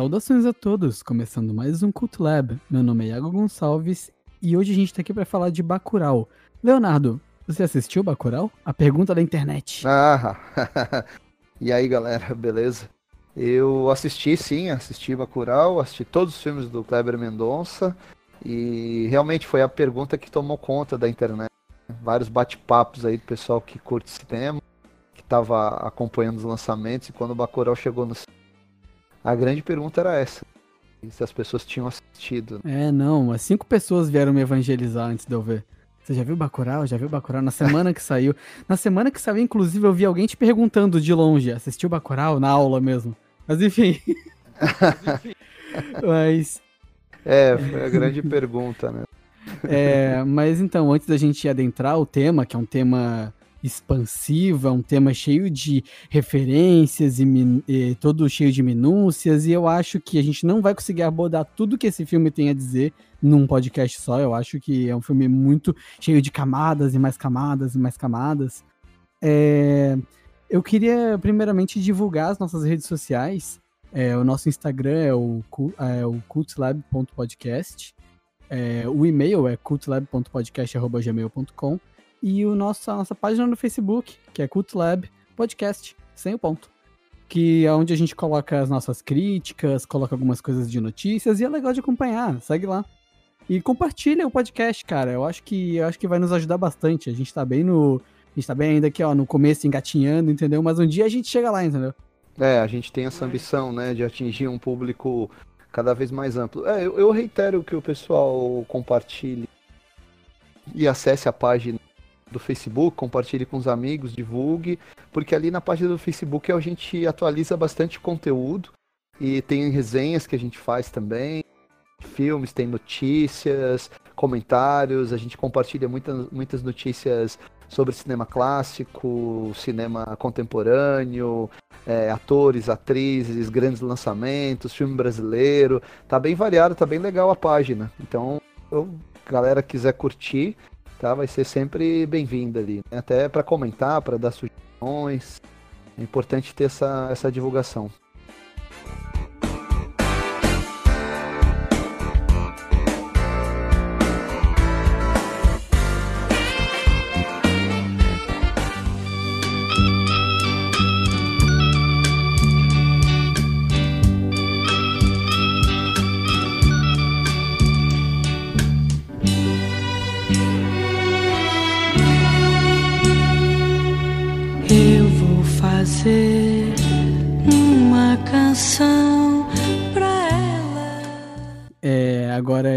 Saudações a todos, começando mais um Cult Lab. Meu nome é Iago Gonçalves e hoje a gente tá aqui para falar de Bacurau. Leonardo, você assistiu Bacurau? A pergunta da internet. Ah, e aí galera, beleza? Eu assisti sim, assisti Bacurau, assisti todos os filmes do Kleber Mendonça e realmente foi a pergunta que tomou conta da internet. Vários bate-papos aí do pessoal que curte cinema, que estava acompanhando os lançamentos e quando o Bacurau chegou no a grande pergunta era essa. Se as pessoas tinham assistido. É, não. As cinco pessoas vieram me evangelizar antes de eu ver. Você já viu Bacurau? Já viu Bacurau? Na semana que saiu. Na semana que saiu, inclusive, eu vi alguém te perguntando de longe. Assistiu Bacurau? Na aula mesmo. Mas enfim. mas... É, foi a grande pergunta, né? É, mas então, antes da gente adentrar o tema, que é um tema expansivo, é um tema cheio de referências e, e, todo cheio de minúcias, e eu acho que a gente não vai conseguir abordar tudo que esse filme tem a dizer num podcast só. Eu acho que é um filme muito cheio de camadas e mais camadas e mais camadas. É, eu queria primeiramente divulgar as nossas redes sociais. É, o nosso Instagram é o, é o cultlab.podcast. É, o e-mail é cultlab.podcast.gmail.com e o nosso, a nossa página no Facebook, que é Cult Lab Podcast, sem o ponto. Que é onde a gente coloca as nossas críticas, coloca algumas coisas de notícias e é legal de acompanhar, segue lá. E compartilha o podcast, cara. Eu acho que eu acho que vai nos ajudar bastante. A gente tá bem no. A gente tá bem ainda aqui, ó, no começo, engatinhando, entendeu? Mas um dia a gente chega lá, entendeu? É, a gente tem essa ambição, né, de atingir um público cada vez mais amplo. É, eu, eu reitero que o pessoal compartilhe e acesse a página do Facebook, compartilhe com os amigos, divulgue, porque ali na página do Facebook a gente atualiza bastante conteúdo e tem resenhas que a gente faz também, filmes, tem notícias, comentários, a gente compartilha muitas, muitas notícias sobre cinema clássico, cinema contemporâneo, é, atores, atrizes, grandes lançamentos, filme brasileiro. Tá bem variado, tá bem legal a página. Então, eu, galera quiser curtir, tá? Vai ser sempre bem-vinda ali, né? até para comentar, para dar sugestões. É importante ter essa, essa divulgação.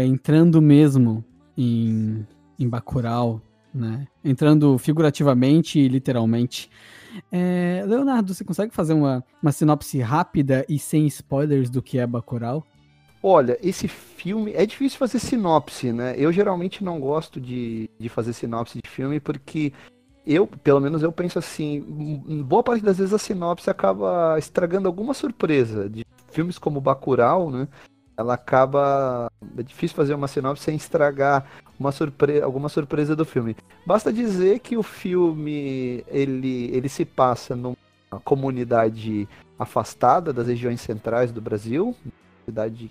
Entrando mesmo em, em Bacurau, né? Entrando figurativamente e literalmente. É, Leonardo, você consegue fazer uma, uma sinopse rápida e sem spoilers do que é Bacurau? Olha, esse filme é difícil fazer sinopse, né? Eu geralmente não gosto de, de fazer sinopse de filme porque eu, pelo menos eu penso assim, boa parte das vezes a sinopse acaba estragando alguma surpresa de filmes como Bacurau, né? Ela acaba. É difícil fazer uma sinopse sem estragar uma surpre... alguma surpresa do filme. Basta dizer que o filme ele, ele se passa numa comunidade afastada das regiões centrais do Brasil, cidade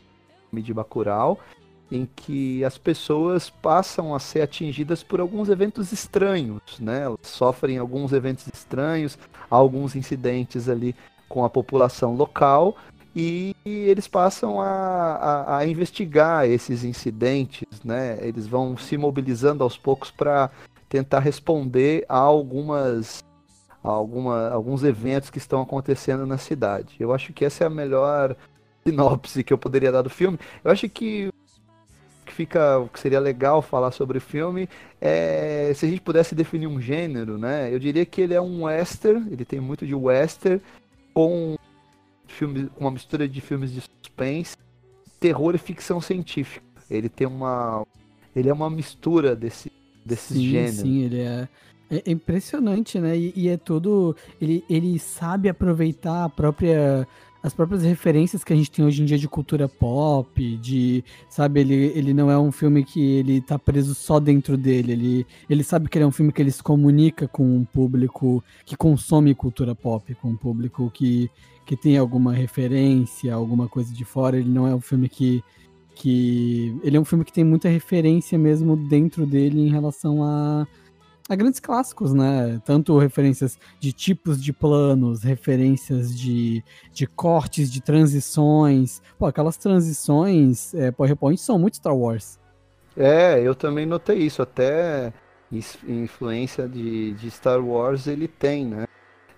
de Bacurau, em que as pessoas passam a ser atingidas por alguns eventos estranhos, né? Elas sofrem alguns eventos estranhos, alguns incidentes ali com a população local e eles passam a, a, a, investigar esses incidentes, né? Eles vão se mobilizando aos poucos para tentar responder a algumas alguma, alguns eventos que estão acontecendo na cidade. Eu acho que essa é a melhor sinopse que eu poderia dar do filme. Eu acho que que fica o que seria legal falar sobre o filme é se a gente pudesse definir um gênero, né? Eu diria que ele é um western, ele tem muito de western com filme, uma mistura de filmes de suspense, terror e ficção científica. Ele tem uma. Ele é uma mistura desse, desses sim, gêneros. Sim, ele é. É impressionante, né? E, e, é todo. Ele, ele sabe aproveitar a própria. As próprias referências que a gente tem hoje em dia de cultura pop, de, sabe, ele, ele não é um filme que ele tá preso só dentro dele, ele, ele sabe que ele é um filme que ele se comunica com um público que consome cultura pop, com um público que, que tem alguma referência, alguma coisa de fora, ele não é um filme que que ele é um filme que tem muita referência mesmo dentro dele em relação a a grandes clássicos, né? Tanto referências de tipos de planos, referências de, de cortes, de transições. Pô, aquelas transições é, PowerPoint são muito Star Wars. É, eu também notei isso. Até influência de, de Star Wars ele tem, né?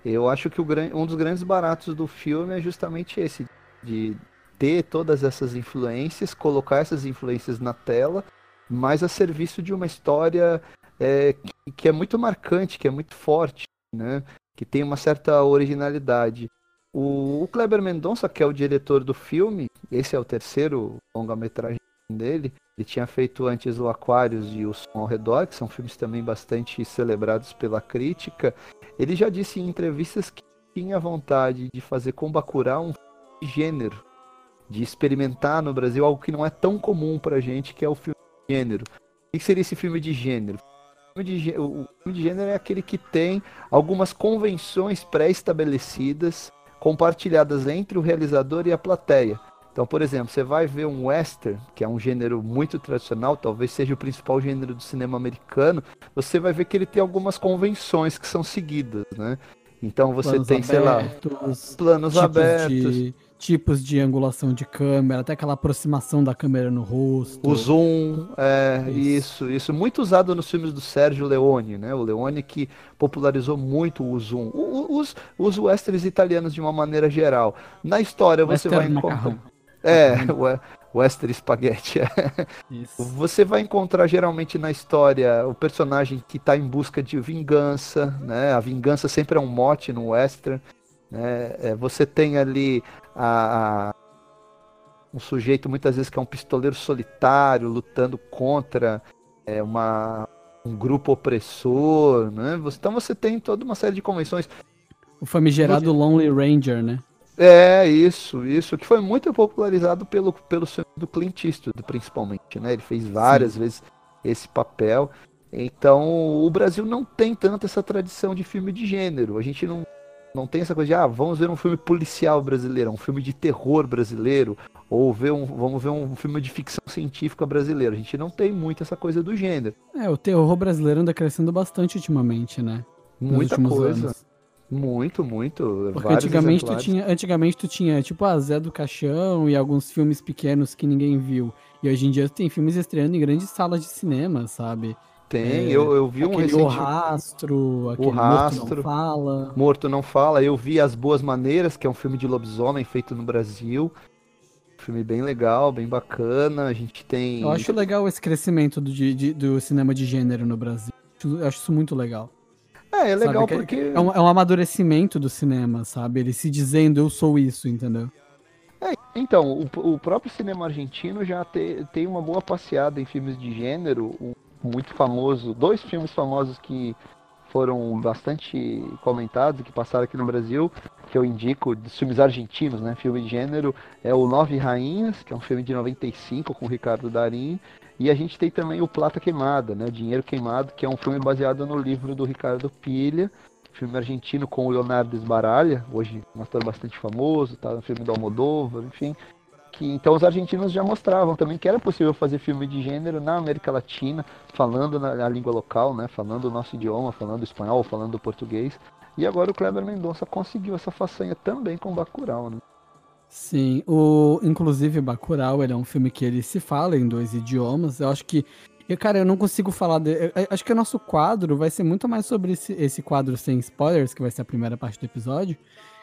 Eu acho que o, um dos grandes baratos do filme é justamente esse, de ter todas essas influências, colocar essas influências na tela, mas a serviço de uma história é, que, que, é muito marcante, que é muito forte, né? que tem uma certa originalidade. O, o Kleber Mendonça, que é o diretor do filme, esse é o terceiro longa-metragem dele, ele tinha feito antes o Aquários e o Som ao Redor, que são filmes também bastante celebrados pela crítica. Ele já disse em entrevistas que tinha vontade de fazer com Bacurau um gênero, de experimentar no Brasil algo que não é tão comum pra gente, que é o filme de gênero. O que seria esse filme de gênero? De, o filme de gênero é aquele que tem algumas convenções pré-estabelecidas compartilhadas entre o realizador e a plateia. Então, por exemplo, você vai ver um western, que é um gênero muito tradicional, talvez seja o principal gênero do cinema americano, você vai ver que ele tem algumas convenções que são seguidas, né? Então você planos tem, sei abertos, lá, planos abertos. De tipos de angulação de câmera, até aquela aproximação da câmera no rosto. O zoom, é, isso. isso, isso. Muito usado nos filmes do Sérgio Leone, né? O Leone que popularizou muito o zoom. Os, os westerns italianos de uma maneira geral. Na história você vai encontrar... É, o Western Spaghetti. Você vai encontrar geralmente na história o personagem que está em busca de vingança, né? A vingança sempre é um mote no western. Né? É, você tem ali a, a, um sujeito muitas vezes que é um pistoleiro solitário lutando contra é, uma, um grupo opressor. Né? Então você tem toda uma série de convenções. O famigerado Lonely Ranger, né? É, isso, isso, que foi muito popularizado pelo, pelo filme do Clint Eastwood, principalmente, né? Ele fez várias Sim. vezes esse papel. Então, o Brasil não tem tanto essa tradição de filme de gênero. A gente não, não tem essa coisa de, ah, vamos ver um filme policial brasileiro, um filme de terror brasileiro, ou ver um, vamos ver um filme de ficção científica brasileira. A gente não tem muito essa coisa do gênero. É, o terror brasileiro anda crescendo bastante ultimamente, né? Muita coisa. Anos. Muito, muito. Porque antigamente tu, tinha, antigamente tu tinha, tipo, a Zé do Caixão e alguns filmes pequenos que ninguém viu. E hoje em dia tem filmes estreando em grandes salas de cinema, sabe? Tem, é, eu, eu vi um recente... O Rastro, o Rastro, Morto Não Fala. Morto Não Fala, eu vi As Boas Maneiras, que é um filme de lobisomem feito no Brasil. Filme bem legal, bem bacana, a gente tem... Eu acho legal esse crescimento do, de, do cinema de gênero no Brasil. Eu acho isso muito legal. É, é legal sabe? porque... É um, é um amadurecimento do cinema, sabe? Ele se dizendo, eu sou isso, entendeu? É, então, o, o, próprio cinema argentino já te, tem uma boa passeada em filmes de gênero. Muito famoso, dois filmes famosos que foram bastante comentados, que passaram aqui no Brasil, que eu indico, filmes argentinos, né, filme de gênero, é o Nove Rainhas, que é um filme de 95 com o Ricardo Darim, e a gente tem também o Plata Queimada, né, o Dinheiro Queimado, que é um filme baseado no livro do Ricardo Pilha, filme argentino com o Leonardo Esbaralha, hoje um ator bastante famoso, tá? No filme do Almodóvar, enfim, que então os argentinos já mostravam também que era possível fazer filme de gênero na América Latina, falando na, na língua local, né, falando o nosso idioma, falando espanhol, falando português. E agora o Kleber Mendonça conseguiu essa façanha também com Bacurau, né? Sim, o inclusive Bacurau, ele é um filme que ele se fala em dois idiomas. Eu acho que eu, cara, eu não consigo falar. De, eu, acho que o nosso quadro vai ser muito mais sobre esse, esse quadro sem spoilers, que vai ser a primeira parte do episódio.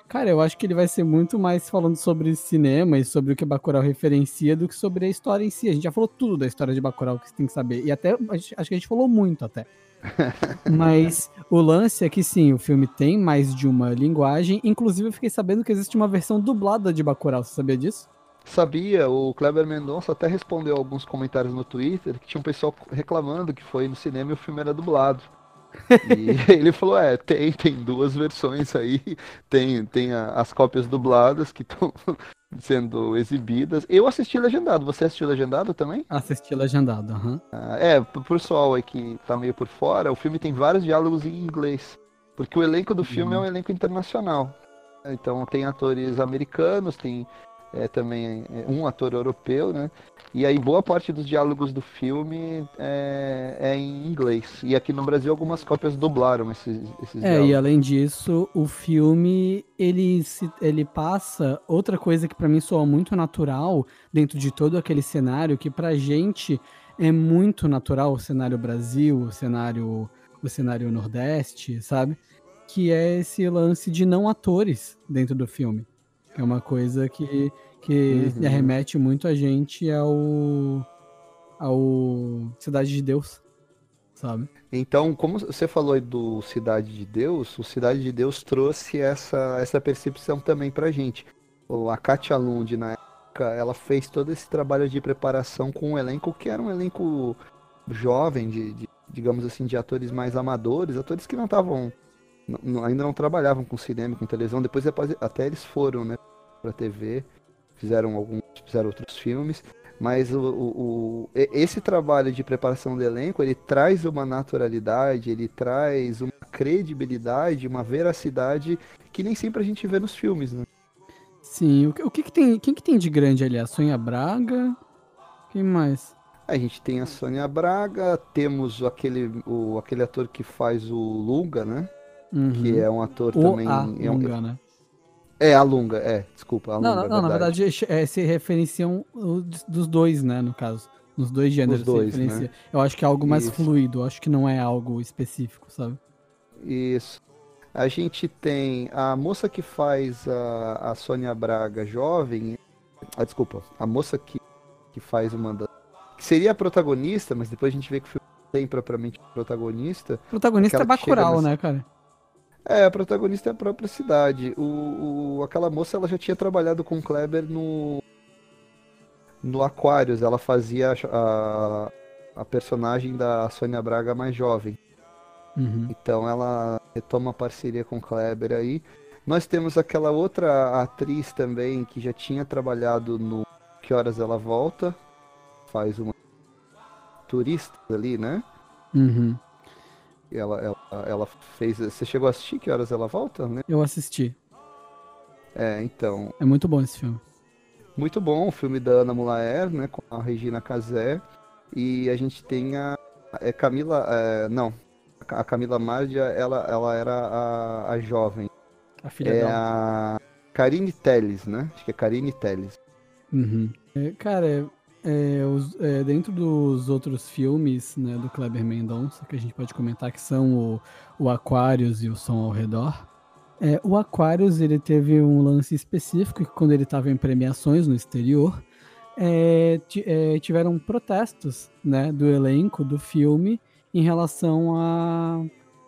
Cara, eu acho que ele vai ser muito mais falando sobre cinema e sobre o que Bacurau referencia do que sobre a história em si. A gente já falou tudo da história de Bacurau que você tem que saber. E até, acho que a gente falou muito até. Mas o lance é que sim, o filme tem mais de uma linguagem. Inclusive, eu fiquei sabendo que existe uma versão dublada de Bacurau. Você sabia disso? Sabia, o Kleber Mendonça até respondeu alguns comentários no Twitter que tinha um pessoal reclamando que foi no cinema e o filme era dublado. E ele falou, é, tem, tem duas versões aí, tem, tem a, as cópias dubladas que estão sendo exibidas. Eu assisti legendado, você assistiu legendado também? Assisti legendado, aham. Uhum. Ah, é, pro pessoal aí que tá meio por fora, o filme tem vários diálogos em inglês, porque o elenco do filme uhum. é um elenco internacional. Então tem atores americanos, tem é, também é, um ator europeu, né? E aí boa parte dos diálogos do filme é, é em inglês. E aqui no Brasil algumas cópias dublaram esses, esses É, e além disso, o filme ele, se, ele passa outra coisa que para mim soa muito natural dentro de todo aquele cenário que pra gente é muito natural o cenário Brasil, o cenário o cenário Nordeste, sabe? Que é esse lance de não atores dentro do filme. É uma coisa que que uhum. remete muito a gente ao, ao Cidade de Deus, sabe? Então, como você falou do Cidade de Deus, o Cidade de Deus trouxe essa, essa percepção também pra gente. A Katia Lund, na época, ela fez todo esse trabalho de preparação com um elenco que era um elenco jovem, de, de digamos assim, de atores mais amadores, atores que não estavam, ainda não trabalhavam com cinema, com televisão, depois até eles foram, né, pra TV fizeram alguns, fizeram outros filmes, mas o, o, o, esse trabalho de preparação do elenco, ele traz uma naturalidade, ele traz uma credibilidade, uma veracidade que nem sempre a gente vê nos filmes, né? Sim, o, o que, que tem, quem que tem de grande ali? A Sônia Braga? Quem mais? A gente tem a Sônia Braga, temos aquele, o, aquele ator que faz o Lunga, né? Uhum. Que é um ator o também. A é um, Lunga, né? É, a Lunga, é, desculpa, a Não, Lunga, não, não na verdade é, se referenciam dos dois, né, no caso. Nos dois gêneros Os dois, Né? Eu acho que é algo mais Isso. fluido, acho que não é algo específico, sabe? Isso. A gente tem a moça que faz a, a Sônia Braga jovem. Ah, desculpa. A moça que, que faz uma da. Que seria a protagonista, mas depois a gente vê que o filme tem propriamente protagonista. Protagonista é Bacurau, nessa... né, cara? É, a protagonista é a própria cidade. O, o, aquela moça ela já tinha trabalhado com o Kleber no. No Aquarius. Ela fazia a, a personagem da Sônia Braga mais jovem. Uhum. Então ela retoma a parceria com o Kleber aí. Nós temos aquela outra atriz também que já tinha trabalhado no Que Horas Ela Volta. Faz uma turista ali, né? Uhum. Ela, ela, ela fez. Você chegou a assistir? Que horas ela volta? Né? Eu assisti. É, então. É muito bom esse filme. Muito bom, o filme da Ana Mulaer, né? Com a Regina Casé. E a gente tem a. É Camila. É, não. A Camila Mardia, ela, ela era a, a jovem. A filha é dela. a Karine Telles, né? Acho que é Karine Telles. Uhum. É, cara, é, os, é, dentro dos outros filmes né, do Kleber Mendonça, que a gente pode comentar que são o, o Aquarius e o Som ao Redor, é, o Aquarius ele teve um lance específico que quando ele estava em premiações no exterior, é, é, tiveram protestos né, do elenco do filme em relação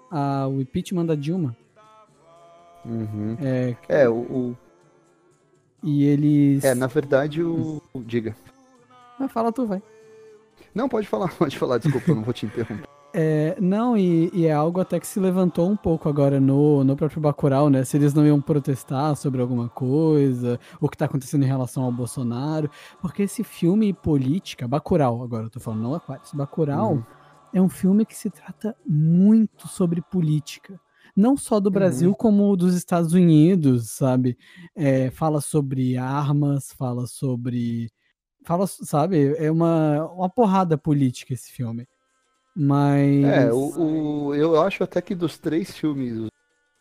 ao impeachment da Dilma. Uhum. É, é o, o, E eles. É, na verdade, o. Diga. Mas fala tu, vai. Não, pode falar, pode falar, desculpa, eu não vou te interromper. É, não, e, e, é algo até que se levantou um pouco agora no, no próprio Bacurau, né? Se eles não iam protestar sobre alguma coisa, o que tá acontecendo em relação ao Bolsonaro. Porque esse filme política, Bacurau, agora eu tô falando, não Aquarius, Bacurau uhum. é um filme que se trata muito sobre política. Não só do Brasil, uhum. como dos Estados Unidos, sabe? É, fala sobre armas, fala sobre fala, sabe, é uma, uma porrada política esse filme. Mas. É, o, o, eu acho até que dos três filmes, os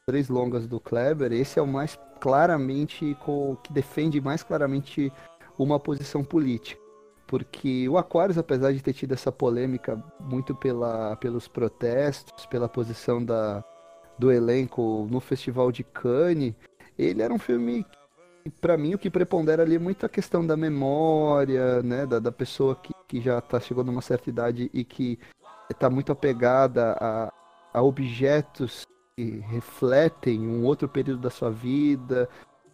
três longas do Kleber, esse é o mais claramente, que defende mais claramente uma posição política. Porque o Aquarius, apesar de ter tido essa polêmica muito pela, pelos protestos, pela posição da, do elenco no Festival de Cannes, ele era um filme para mim o que prepondera ali é muito a questão da memória, né, da, da pessoa que, que já tá chegando numa certa idade e que está muito apegada a, a objetos que refletem um outro período da sua vida,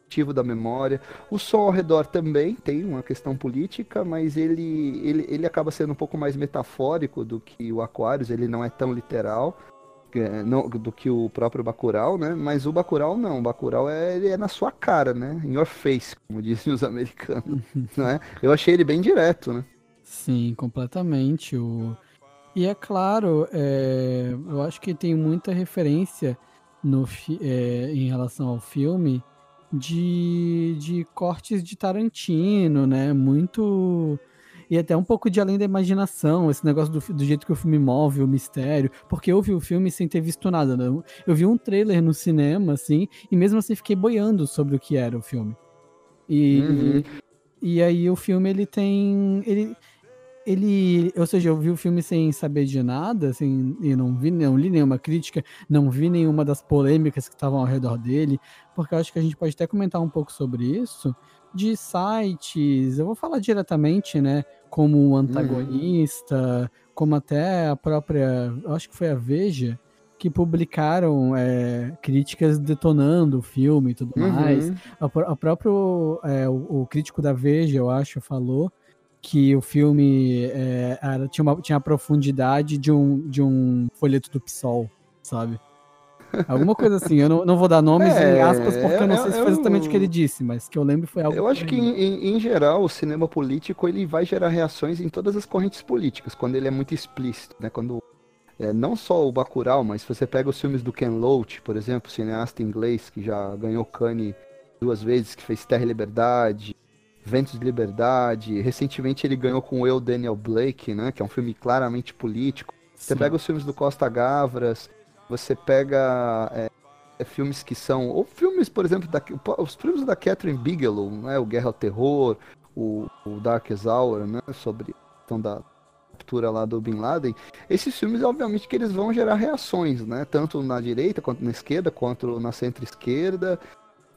ativo da memória. O som ao redor também tem uma questão política, mas ele, ele, ele acaba sendo um pouco mais metafórico do que o Aquarius, ele não é tão literal. Não, do que o próprio Bacurau, né? Mas o Bacurau não, o Bacurau é, ele é na sua cara, né? In your face, como dizem os americanos, né? Eu achei ele bem direto, né? Sim, completamente. O... E é claro, é... eu acho que tem muita referência no fi... é, em relação ao filme de, de cortes de Tarantino, né? Muito e até um pouco de além da imaginação, esse negócio do, do jeito que o filme move, o mistério, porque eu vi o filme sem ter visto nada, né? Eu vi um trailer no cinema, assim, e mesmo assim fiquei boiando sobre o que era o filme. E, uhum. e, e, aí o filme, ele tem... Ele, ele, ou seja, eu vi o filme sem saber de nada, assim, e não vi, não li nenhuma crítica, não vi nenhuma das polêmicas que estavam ao redor dele, porque eu acho que a gente pode até comentar um pouco sobre isso, de sites, eu vou falar diretamente, né, como o antagonista, uhum. como até a própria, acho que foi a Veja, que publicaram é, críticas detonando o filme e tudo uhum. mais. A, a próprio é, o, o, crítico da Veja, eu acho, falou que o filme é, era, tinha, uma, tinha a profundidade de um, de um folheto do PSOL, sabe? Alguma coisa assim, eu não, não vou dar nomes é, em aspas, porque eu, eu não sei se foi exatamente o que ele disse, mas que eu lembro foi algo. Eu acho que, em, em, geral, o cinema político ele vai gerar reações em todas as correntes políticas, quando ele é muito explícito, né? Quando é, não só o Bacurau, mas se você pega os filmes do Ken Loach, por exemplo, cineasta inglês que já ganhou Cannes duas vezes, que fez Terra e Liberdade, Ventos de Liberdade, recentemente ele ganhou com o Eu, Daniel Blake, né? Que é um filme claramente político. Você Sim. pega os filmes do Costa Gavras, você pega é, é, filmes que são. Ou filmes, por exemplo, da, os filmes da Catherine Bigelow, né? O Guerra ao Terror, o, o Darkest Hour, né? Sobre a questão da captura lá do Bin Laden. Esses filmes, obviamente, que eles vão gerar reações, né? Tanto na direita, quanto na esquerda, quanto na centro-esquerda.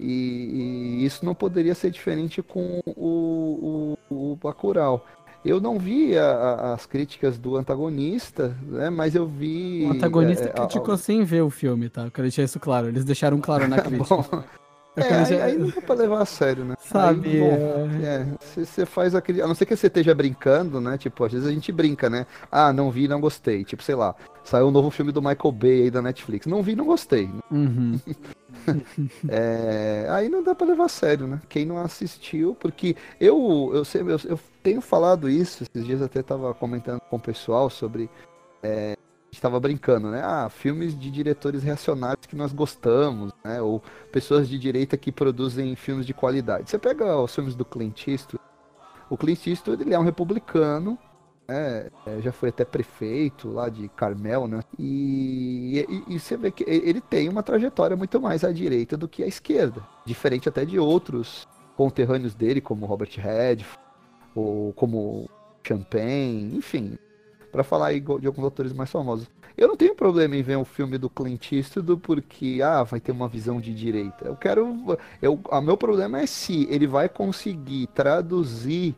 E, e, isso não poderia ser diferente com o, o, o Bacurau. Eu não vi a, a, as críticas do antagonista, né? Mas eu vi. O antagonista é, criticou a, sem ver o filme, tá? Eu quero deixar isso claro. Eles deixaram claro na crítica. Bom, é, aí, aí, não dá pra levar a sério, né? Sabe? Você é, faz aquele. A não ser que você esteja brincando, né? Tipo, às vezes a gente brinca, né? Ah, não vi, não gostei. Tipo, sei lá, saiu um novo filme do Michael Bay aí da Netflix. Não vi, não gostei. Uhum. é, aí não dá pra levar a sério, né? Quem não assistiu, porque eu, eu, eu, eu tenho falado isso, esses dias até tava comentando com o pessoal sobre. É, estava brincando, né? Ah, filmes de diretores reacionários que nós gostamos, né? Ou pessoas de direita que produzem filmes de qualidade. Você pega os filmes do Clint Eastwood. O Clint Eastwood ele é um republicano, né? É, já foi até prefeito lá de Carmel, né? E, e, e, você vê que ele tem uma trajetória muito mais à direita do que à esquerda, diferente até de outros conterrâneos dele, como Robert Redford ou como Champagne, enfim, para falar de alguns autores mais famosos. Eu não tenho problema em ver um filme do Clint Eastwood porque ah, vai ter uma visão de direita. Eu quero, eu, o meu problema é se ele vai conseguir traduzir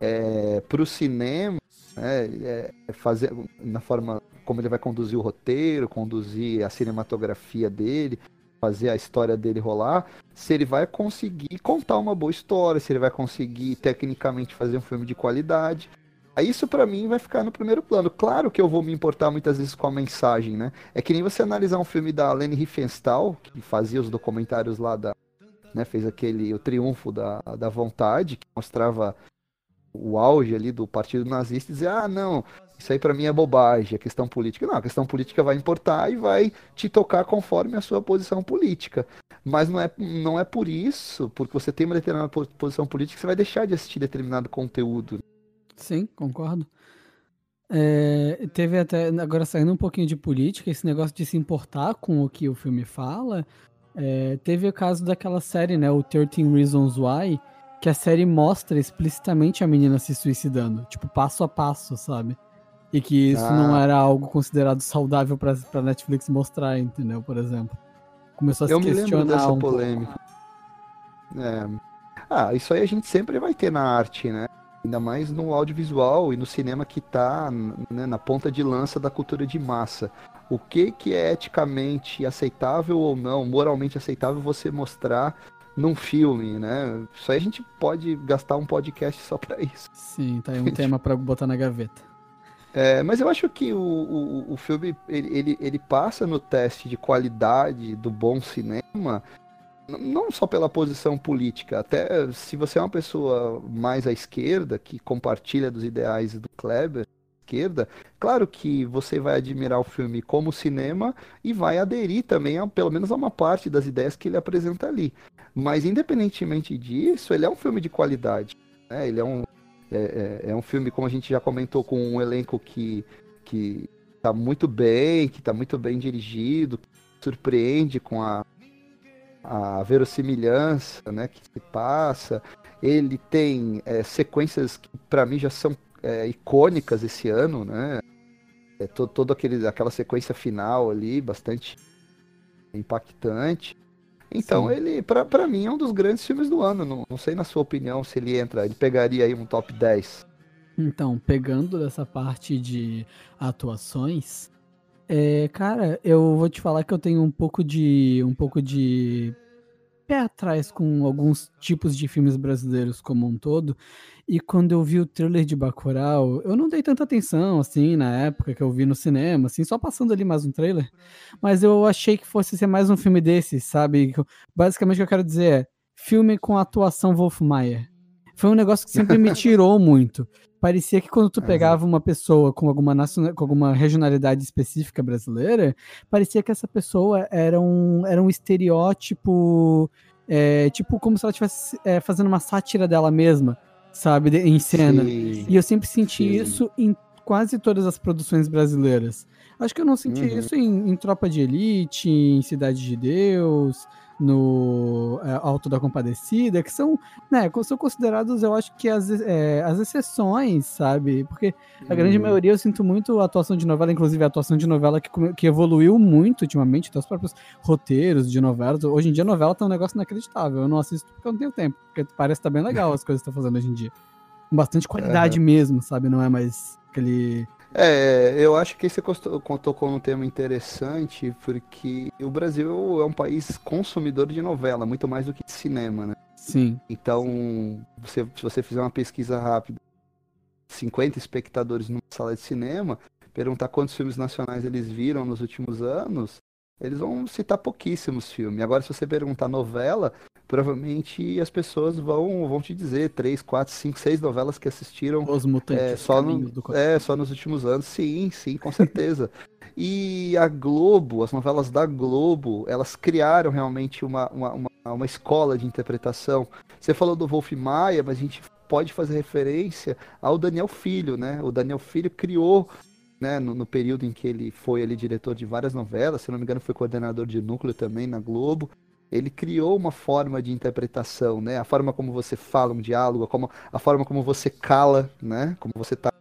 é, para o cinema, né, é, fazer na forma como ele vai conduzir o roteiro, conduzir a cinematografia dele, fazer a história dele rolar, se ele vai conseguir contar uma boa história, se ele vai conseguir tecnicamente fazer um filme de qualidade. Isso para mim vai ficar no primeiro plano. Claro que eu vou me importar muitas vezes com a mensagem, né? É que nem você analisar um filme da Leni Riefenstahl, que fazia os documentários lá da, né, fez aquele o triunfo da, da vontade, que mostrava o auge ali do partido nazista e dizer: "Ah, não, isso aí para mim é bobagem, é questão política". Não, a questão política vai importar e vai te tocar conforme a sua posição política. Mas não é, não é por isso, porque você tem uma determinada posição política, que você vai deixar de assistir determinado conteúdo. Sim, concordo. É, teve até, agora saindo um pouquinho de política, esse negócio de se importar com o que o filme fala. É, teve o caso daquela série, né, o 13 Reasons Why, que a série mostra explicitamente a menina se suicidando, tipo, passo a passo, sabe? E que isso ah. não era algo considerado saudável pra, pra Netflix mostrar, entendeu? Por exemplo. Começou a Eu se questionar me dessa um polêmica. É. Ah, isso aí a gente sempre vai ter na arte, né? Ainda mais no audiovisual e no cinema que está né, na ponta de lança da cultura de massa. O que, que é eticamente aceitável ou não, moralmente aceitável você mostrar num filme, né? Isso aí a gente pode gastar um podcast só para isso. Sim, tá aí um tema para botar na gaveta. É, mas eu acho que o, o, o filme ele, ele, ele, passa no teste de qualidade do bom cinema, não só pela posição política, até se você é uma pessoa mais à esquerda, que compartilha dos ideais do Kleber, esquerda, claro que você vai admirar o filme como cinema e vai aderir também, a, pelo menos a uma parte das ideias que ele apresenta ali. Mas independentemente disso, ele é um filme de qualidade. Né? Ele é um, é, é, é, um filme, como a gente já comentou, com um elenco que, que tá muito bem, que está muito bem dirigido, surpreende com a, a verossimilhança né, que se passa. Ele tem é, sequências que, para mim, já são é, icônicas esse ano, né? É, todo, todo aquele, aquela sequência final ali, bastante impactante. Então, Sim. ele, para mim, é um dos grandes filmes do ano. Não, não sei, na sua opinião, se ele entra, ele pegaria aí um top 10. Então, pegando dessa parte de atuações, é, cara, eu vou te falar que eu tenho um pouco de. um pouco de pé atrás com alguns tipos de filmes brasileiros como um todo. E quando eu vi o trailer de Bacurau, eu não dei tanta atenção, assim, na época que eu vi no cinema, assim, só passando ali mais um trailer. Mas eu achei que fosse ser mais um filme desses, sabe? Basicamente o que eu quero dizer é, filme com atuação Wolf Mayer. Foi um negócio que sempre me tirou muito. Parecia que quando tu pegava uma pessoa com alguma, nacional, com alguma regionalidade específica brasileira, parecia que essa pessoa era um, era um estereótipo, é, tipo como se ela estivesse é, fazendo uma sátira dela mesma sabe, de, em cena. Sim, e eu sempre senti sim. isso em quase todas as produções brasileiras. Acho que eu não senti uhum. isso em, em, Tropa de Elite, em Cidade de Deus, no é, Alto da Compadecida, que são, né, são considerados, eu acho que as, é, as exceções, sabe? Porque a uhum. grande maioria eu sinto muito a atuação de novela, inclusive a atuação de novela que, que evoluiu muito ultimamente, até os próprios roteiros de novelas. Hoje em dia a novela tá um negócio inacreditável. Eu não assisto porque eu não tenho tempo, porque parece que tá bem legal as coisas que estão fazendo hoje em dia. Com bastante qualidade uhum. mesmo, sabe? Não é mais aquele é, eu acho que você tocou num tema interessante, porque o Brasil é um país consumidor de novela, muito mais do que de cinema, né? Sim. Então, você, se você fizer uma pesquisa rápida, 50 espectadores numa sala de cinema, perguntar quantos filmes nacionais eles viram nos últimos anos, eles vão citar pouquíssimos filmes. Agora, se você perguntar novela, provavelmente as pessoas vão, vão te dizer três, quatro, cinco, seis novelas que assistiram Os mutantes, é, só, no, é, só nos últimos anos. Sim, sim, com certeza. e a Globo, as novelas da Globo, elas criaram realmente uma, uma, uma, uma escola de interpretação. Você falou do Wolf Maia, mas a gente pode fazer referência ao Daniel Filho, né? O Daniel Filho criou né, no, no, período em que ele foi ali diretor de várias novelas, se não me engano foi coordenador de núcleo também na Globo, ele criou uma forma de interpretação, né? A forma como você fala um diálogo, como, a forma como você cala, né? Como você tá,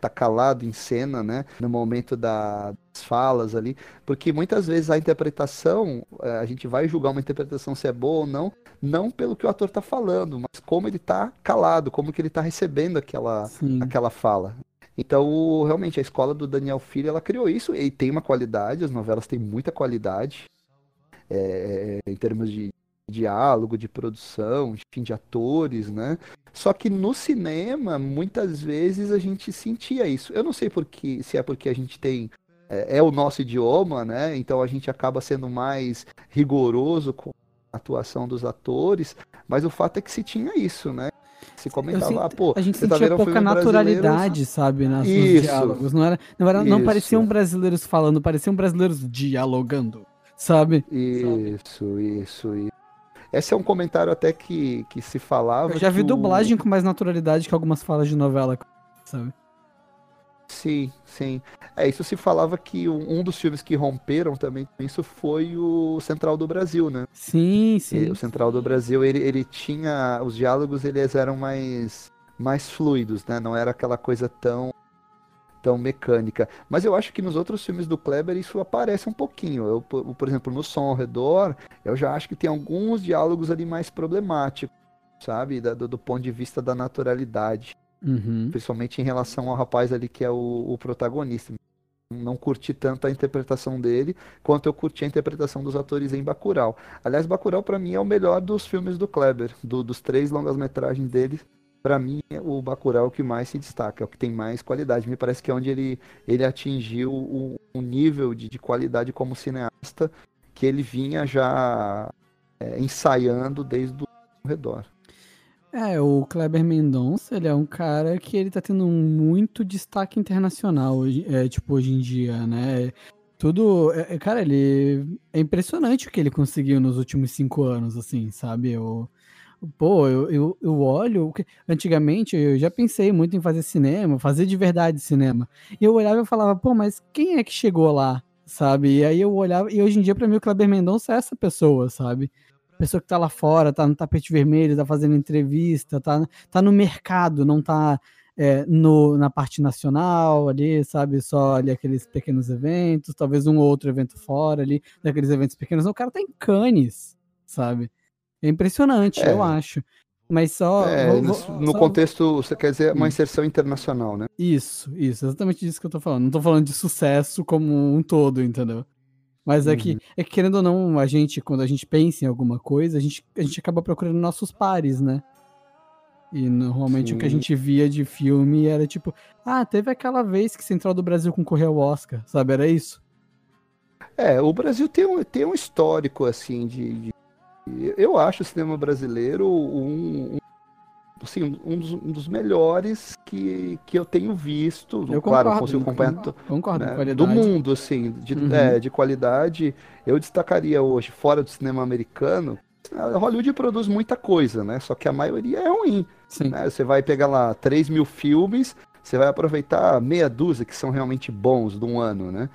tá calado em cena, né? No momento da, das falas ali. Porque muitas vezes a interpretação, eh, a gente vai julgar uma interpretação se é boa ou não, não pelo que o ator tá falando, mas como ele tá calado, como que ele tá recebendo aquela, aquela fala. Então, realmente, a escola do Daniel Filho, ela criou isso e tem uma qualidade, as novelas têm muita qualidade, é, em termos de diálogo, de produção, enfim, de atores, né? Só que no cinema, muitas vezes a gente sentia isso. Eu não sei porque, se é porque a gente tem é, é, o nosso idioma, né? Então a gente acaba sendo mais rigoroso com a atuação dos atores, mas o fato é que se tinha isso, né? Se comentava, sinto, ah, pô, a gente tá sentia tá pouca naturalidade, sabe, nas, nos diálogos. Não era, não, era, não pareciam brasileiros falando, pareciam brasileiros dialogando sabe? Isso, isso, isso. Esse é um comentário até que, que se falava. Eu já vi dublagem o... com mais naturalidade que algumas falas de novela, sabe? Sim, sim. É, isso se falava que um dos filmes que romperam também isso foi o Central do Brasil, né? Sim, sim. E o Central do Brasil, ele, ele tinha. Os diálogos eles eram mais, mais fluidos, né? Não era aquela coisa tão tão mecânica. Mas eu acho que nos outros filmes do Kleber isso aparece um pouquinho. Eu, por exemplo, no Som ao Redor, eu já acho que tem alguns diálogos ali mais problemáticos, sabe? Do, do, ponto de vista da naturalidade. Uhum. Principalmente em relação ao rapaz ali que é o, o protagonista. Não curti tanto a interpretação dele quanto eu curti a interpretação dos atores em Bacurau. Aliás, Bacurau para mim é o melhor dos filmes do Kleber, do, dos três longas-metragens dele. para mim, o Bacurau é o que mais se destaca, é o que tem mais qualidade. Me parece que é onde ele, ele atingiu um, um nível de, de, qualidade como cineasta que ele vinha já é, ensaiando desde o redor. É, o Kleber Mendonça, ele é um cara que ele tá tendo muito destaque internacional, é, tipo, hoje em dia, né? Tudo, é, é, cara, ele é impressionante o que ele conseguiu nos últimos cinco anos, assim, sabe? Eu, Pô, eu, eu, eu olho. Antigamente eu já pensei muito em fazer cinema, fazer de verdade cinema. E eu olhava e falava, pô, mas quem é que chegou lá? Sabe? E aí eu olhava, e hoje em dia, para mim, o Kleber Mendonça é essa pessoa, sabe? Pessoa que tá lá fora, tá no tapete vermelho, tá fazendo entrevista, tá, tá no mercado, não tá é, no, na parte nacional ali, sabe? Só ali aqueles pequenos eventos, talvez um outro evento fora ali, daqueles eventos pequenos. Não, o cara tá em Cannes, sabe? É impressionante, é. eu acho. Mas só. É, vou, vou, no só... contexto, você quer dizer uma inserção internacional, né? Isso, isso, exatamente disso que eu tô falando. Não tô falando de sucesso como um todo, entendeu? Mas é, uhum. que, é que, querendo ou não, a gente, quando a gente pensa em alguma coisa, a gente, a gente acaba procurando nossos pares, né? E normalmente Sim. o que a gente via de filme era tipo, ah, teve aquela vez que Central do Brasil concorreu ao Oscar, sabe? Era isso. É, o Brasil tem um, tem um histórico, assim, de, de eu acho o cinema brasileiro um, um assim, um dos, um dos, melhores que, que eu tenho visto. Eu claro, concordo, consigo acompanhar concordo, né, do mundo, assim, de, uhum. é, de qualidade. Eu destacaria hoje, fora do cinema americano, Hollywood produz muita coisa, né? Só que a maioria é ruim. Né? Você vai pegar lá 3 mil filmes, você vai aproveitar meia dúzia que são realmente bons de um ano, né?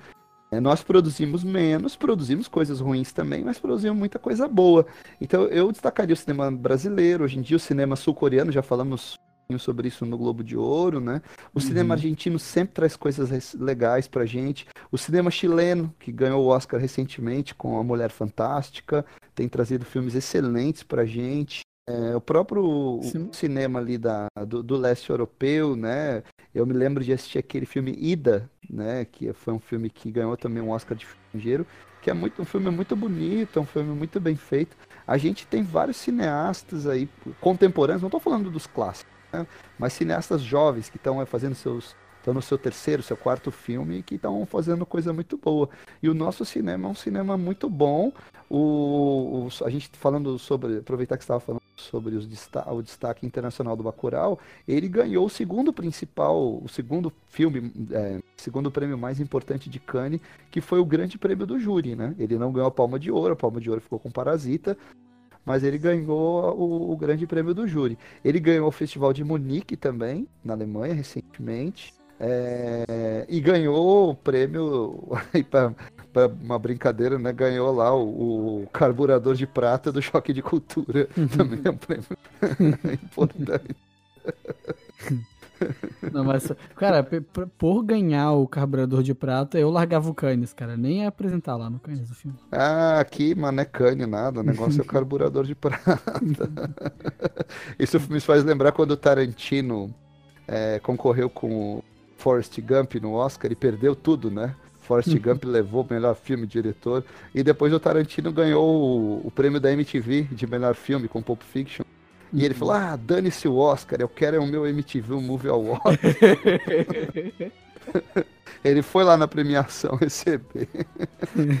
É, nós produzimos menos, produzimos coisas ruins também, mas produzimos muita coisa boa. Então eu destacaria o cinema brasileiro, hoje em dia o cinema sul-coreano, já falamos sobre isso no Globo de Ouro, né? O uhum. cinema argentino sempre traz coisas legais pra gente. O cinema chileno, que ganhou o Oscar recentemente com A Mulher Fantástica, tem trazido filmes excelentes pra gente. É, o próprio cinema ali da, do, do, leste europeu, né? Eu me lembro de assistir aquele filme Ida, né? Que foi um filme que ganhou também um Oscar de estrangeiro, que é muito, um filme muito bonito, é um filme muito bem feito. A gente tem vários cineastas aí contemporâneos, não estou falando dos clássicos, né? mas cineastas jovens que estão fazendo seus estão no seu terceiro, seu quarto filme que estão fazendo coisa muito boa. E o nosso cinema é um cinema muito bom. O, o a gente falando sobre, aproveitar que estava falando sobre os o destaque internacional do Bacurau, ele ganhou o segundo principal, o segundo filme, é, segundo prêmio mais importante de Cannes, que foi o Grande Prêmio do Júri, né? Ele não ganhou a Palma de Ouro, a Palma de Ouro ficou com Parasita, mas ele ganhou o, o, Grande Prêmio do Júri. Ele ganhou o Festival de Munique também, na Alemanha, recentemente. É, e ganhou o prêmio, para uma brincadeira, né? Ganhou lá o, o, carburador de prata do Choque de Cultura. Também é um prêmio importante. Não, mas, cara, por ganhar o carburador de prata, eu largava o Cannes, cara. Nem ia apresentar lá no Cannes o filme. Ah, aqui, mano, é Cannes nada. O negócio é o carburador de prata. Isso me faz lembrar quando o Tarantino é, concorreu com Forrest Gump no Oscar e perdeu tudo, né? Forrest Gump levou o melhor filme, diretor, e depois o Tarantino ganhou o, o, prêmio da MTV de melhor filme com Pulp Fiction. E ele falou: Ah, dane-se o Oscar, eu quero é o meu MTV Movie Award. Ele foi lá na premiação receber.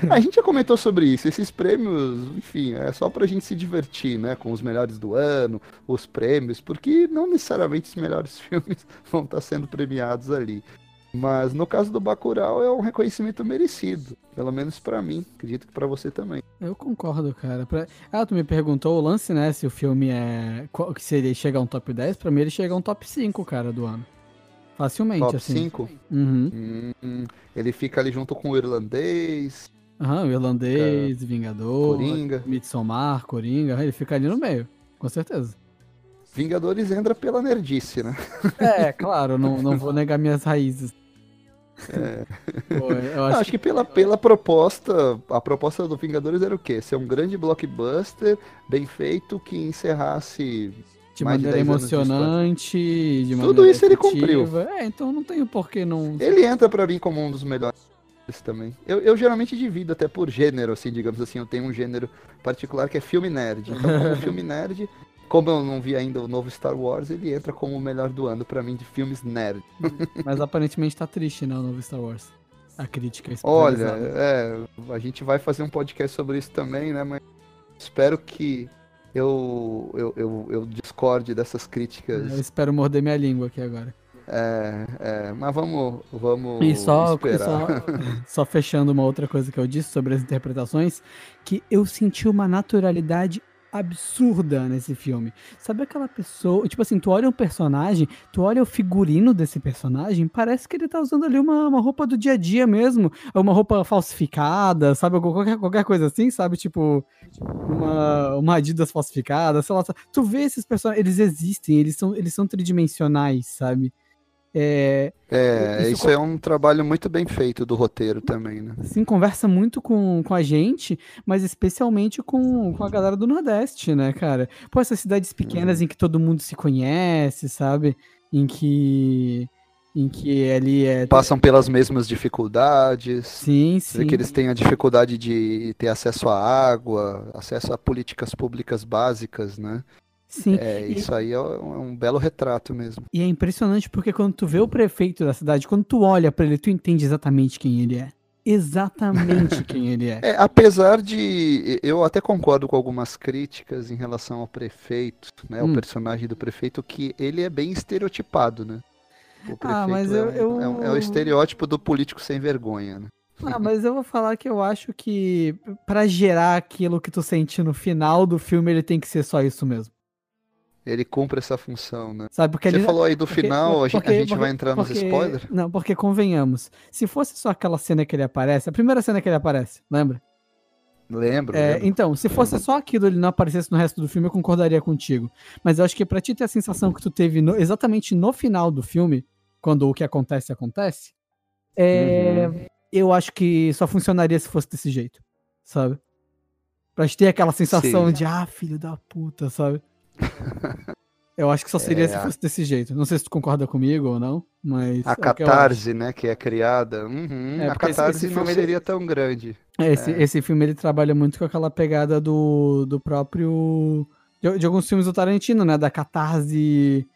a gente já comentou sobre isso. Esses prêmios, enfim, é só pra gente se divertir, né? Com os melhores do ano, os prêmios, porque não necessariamente os melhores filmes vão estar sendo premiados ali. Mas no caso do Bacurau é um reconhecimento merecido, pelo menos para mim, acredito que para você também. Eu concordo, cara. Pra... Ah, tu me perguntou o lance, né, se o filme é se ele chega a um top 10, para mim ele chega a um top 5, cara, do ano. Facilmente, Top assim. 5? Uhum. Hum, ele fica ali junto com o irlandês. Aham, o irlandês, Vingador, Coringa. Midsommar, Coringa, ele fica ali no meio, com certeza. Vingadores entra pela nerdice, né? É, claro, não, não vou negar minhas raízes. É. Pô, eu acho, não, acho que pela, pela proposta, a proposta do Vingadores era o quê? Ser um grande blockbuster, bem feito, que encerrasse de maneira de emocionante, de, de Tudo isso ele cumpriu. É, então não tem por que não. Ele entra para mim como um dos melhores também. Eu, eu geralmente divido até por gênero, assim, digamos assim. Eu tenho um gênero particular que é filme nerd. Então, como filme nerd, como eu não vi ainda o novo Star Wars, ele entra como o melhor do ano para mim de filmes nerd. Mas aparentemente tá triste, né, o novo Star Wars. A crítica Olha, é, a gente vai fazer um podcast sobre isso também, né? Mas espero que eu, eu, eu, eu discorde dessas críticas. Eu espero morder minha língua aqui agora. É, é, mas vamos, vamos e só, esperar. Só, só fechando uma outra coisa que eu disse sobre as interpretações, que eu senti uma naturalidade absurda nesse filme. Sabe aquela pessoa, tipo assim, tu olha um personagem, tu olha o figurino desse personagem, parece que ele tá usando ali uma, uma roupa do dia a dia mesmo, uma roupa falsificada, sabe, qualquer, qualquer coisa assim, sabe, tipo, uma, uma Adidas falsificada, sei lá, tu vê esses personagens, eles existem, eles são, eles são tridimensionais, sabe? É, é isso, isso é um trabalho muito bem feito do roteiro também, né? Sim, conversa muito com, com a gente, mas especialmente com, com a galera do Nordeste, né, cara? Pô, essas cidades pequenas hum. em que todo mundo se conhece, sabe? Em que em que ali é passam pelas mesmas dificuldades. Sim, sim. Que eles têm a dificuldade de ter acesso à água, acesso a políticas públicas básicas, né? Sim. É, isso aí é um, é um, belo retrato mesmo. E é impressionante porque quando tu vê o prefeito da cidade, quando tu olha para ele, tu entende exatamente quem ele é. Exatamente quem ele é. é. Apesar de. Eu até concordo com algumas críticas em relação ao prefeito, né? Hum. O personagem do prefeito, que ele é bem estereotipado, né? O prefeito ah, mas eu, é, um, eu... É, é, o estereótipo do político sem vergonha, né? Ah, mas eu vou falar que eu acho que para gerar aquilo que tu sente no final do filme, ele tem que ser só isso mesmo ele cumpre essa função, né? Sabe, porque Você ele... falou aí do porque, final, porque, a gente, a gente porque, vai entrar nos spoilers? Não, porque convenhamos, se fosse só aquela cena que ele aparece, a primeira cena que ele aparece, lembra? Lembro, é, lembro. Então, se fosse só aquilo ele não aparecesse no resto do filme, eu concordaria contigo. Mas eu acho que pra ti ter a sensação que tu teve no, exatamente no final do filme, quando o que acontece, acontece, é, uhum. eu acho que só funcionaria se fosse desse jeito, sabe? Pra te ter aquela sensação Sim. de, ah, filho da puta, sabe? Eu acho que só seria é, se fosse desse jeito. Não sei se tu concorda comigo ou não, mas. A é catarse, né, que é criada. Uhum, é, a catarse esse, não seria tão grande. É, esse, é. esse filme ele trabalha muito com aquela pegada do, do próprio. De, de alguns filmes do Tarantino, né? Da catarse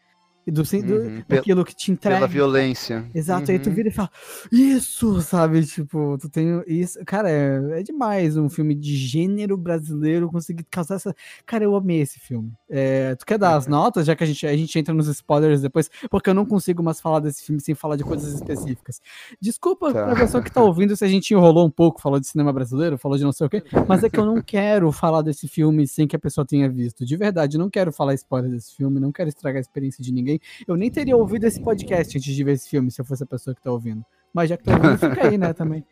e do, uhum. daquilo que te entrega. Pela violência. Exato, uhum. aí tu uhum. vira e fala, isso, sabe? Tipo, tu tem isso. Cara, é, é demais um filme de gênero brasileiro conseguir causar essa. Cara, eu amei esse filme. É, tu quer dar uhum. as notas, já que a gente, a gente entra nos spoilers depois, porque eu não consigo mais falar desse filme sem falar de coisas específicas. Desculpa tá. pra pessoa que tá ouvindo se a gente enrolou um pouco, falou de cinema brasileiro, falou de não sei o quê, mas é que eu não quero falar desse filme sem que a pessoa tenha visto. De verdade, não quero falar spoiler desse filme, não quero estragar a experiência de ninguém. Eu nem teria ouvido esse podcast antes de ver esse filme, se eu fosse a pessoa que tá ouvindo. Mas já que tá ouvindo, fica aí, né, também.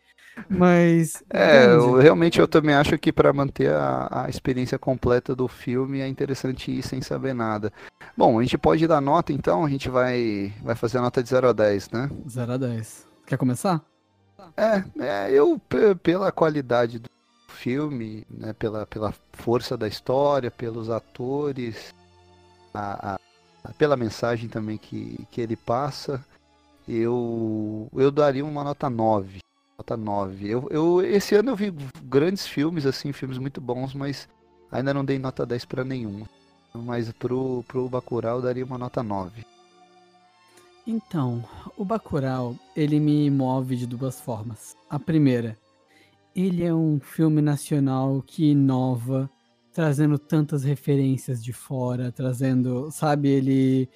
Mas. É, eu, realmente eu também acho que para manter a, a, experiência completa do filme é interessante ir sem saber nada. Bom, a gente pode dar nota então, a gente vai, vai fazer a nota de 0 a 10, né? 0 a 10. Quer começar? É, é eu, pela qualidade do filme, né, pela, pela força da história, pelos atores, a, a pela mensagem também que, que ele passa, eu, eu daria uma nota 9. Nota 9. Eu, eu, esse ano eu vi grandes filmes, assim, filmes muito bons, mas ainda não dei nota 10 para nenhum. Mas pro, pro Bacurau eu daria uma nota 9. Então, o Bacurau, ele me move de duas formas. A primeira, ele é um filme nacional que inova trazendo tantas referências de fora, trazendo, sabe, ele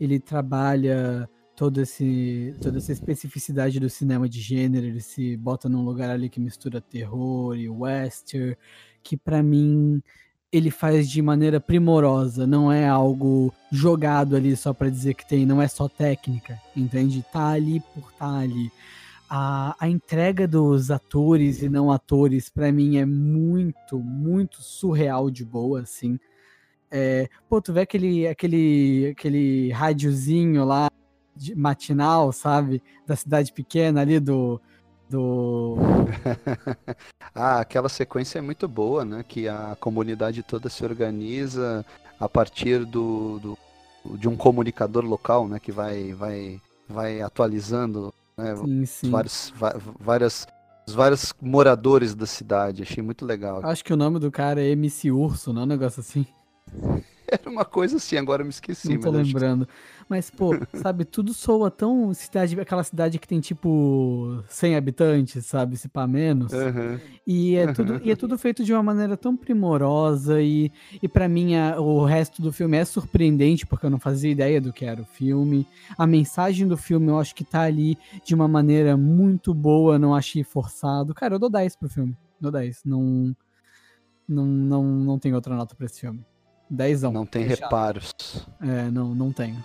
ele trabalha todo esse toda essa especificidade do cinema de gênero, ele se bota num lugar ali que mistura terror e western, que para mim ele faz de maneira primorosa, não é algo jogado ali só para dizer que tem, não é só técnica, entende? Tá ali por tá ali a, a entrega dos atores e não atores, para mim, é muito, muito surreal de boa, assim. É, pô, tu vê aquele, aquele, aquele rádiozinho lá de, matinal, sabe? Da cidade pequena ali do. do... ah, aquela sequência é muito boa, né? Que a comunidade toda se organiza a partir do, do de um comunicador local, né? Que vai, vai, vai atualizando né? Sim, sim. Vários, várias, os vários moradores da cidade. Achei muito legal. Acho que o nome do cara é MC Urso, não é um negócio assim? Era uma coisa assim, agora eu me esqueci. Não tô lembrando. Mas, pô, sabe, tudo soa tão cidade, aquela cidade que tem tipo 100 habitantes, sabe, se pá menos. Uhum. E é tudo e é tudo feito de uma maneira tão primorosa e e para mim a, o resto do filme é surpreendente porque eu não fazia ideia do que era o filme. A mensagem do filme eu acho que tá ali de uma maneira muito boa, não achei forçado. Cara, eu dou 10 pro filme. Dou 10. Não não não não tem outra nota para esse filme. 10 Não tem fechado. reparos. É, não, não tenho.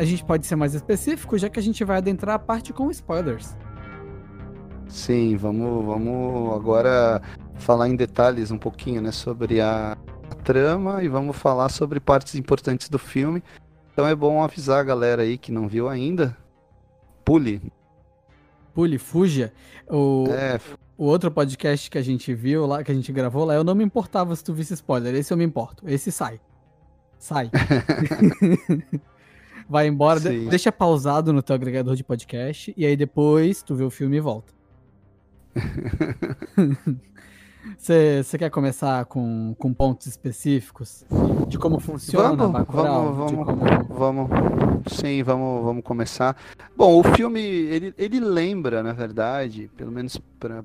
A gente pode ser mais específico, já que a gente vai adentrar a parte com spoilers. Sim, vamos, vamos agora falar em detalhes um pouquinho, né, sobre a, a trama e vamos falar sobre partes importantes do filme. Então é bom avisar a galera aí que não viu ainda. Pule. Pule, fuja. O, é. o outro podcast que a gente viu lá, que a gente gravou lá, eu não me importava se tu visse spoiler. Esse eu me importo. Esse sai. Sai. vai embora, Sim. deixa pausado no teu agregador de podcast e aí depois tu vê o filme e volta. Você quer começar com, com pontos específicos de como funciona vamos, Bacurau? Vamos, vamos, como... vamos, sim, vamos, vamos começar. Bom, o filme ele, ele lembra, na verdade, pelo menos para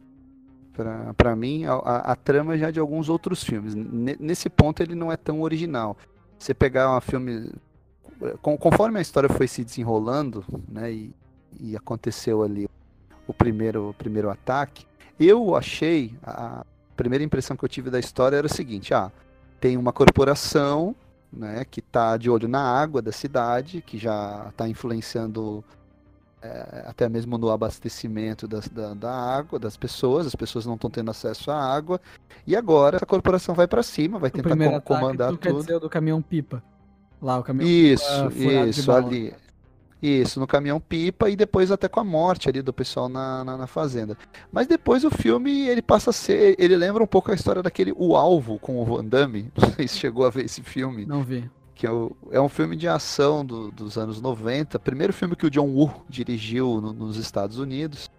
para mim, a, a, a, trama já de alguns outros filmes. N nesse ponto ele não é tão original. Você pegar um filme conforme a história foi se desenrolando, né, e, e aconteceu ali o primeiro, o primeiro ataque, eu achei, a primeira impressão que eu tive da história era o seguinte, ah, tem uma corporação, né, que está de olho na água da cidade, que já está influenciando é, até mesmo no abastecimento das, da, da, água das pessoas, as pessoas não estão tendo acesso à água, e agora a corporação vai para cima, vai tentar com, comandar tudo. Quer dizer, do caminhão pipa. Lá, o caminhão Isso, pipa, isso, ali. Isso, no caminhão pipa e depois até com a morte ali do pessoal na, na, na, fazenda. Mas depois o filme ele passa a ser. Ele lembra um pouco a história daquele O Alvo com o Van Damme. Não sei se chegou a ver esse filme. Não vi. Que é, o, é um filme de ação do, dos anos 90. Primeiro filme que o John Woo dirigiu no, nos Estados Unidos.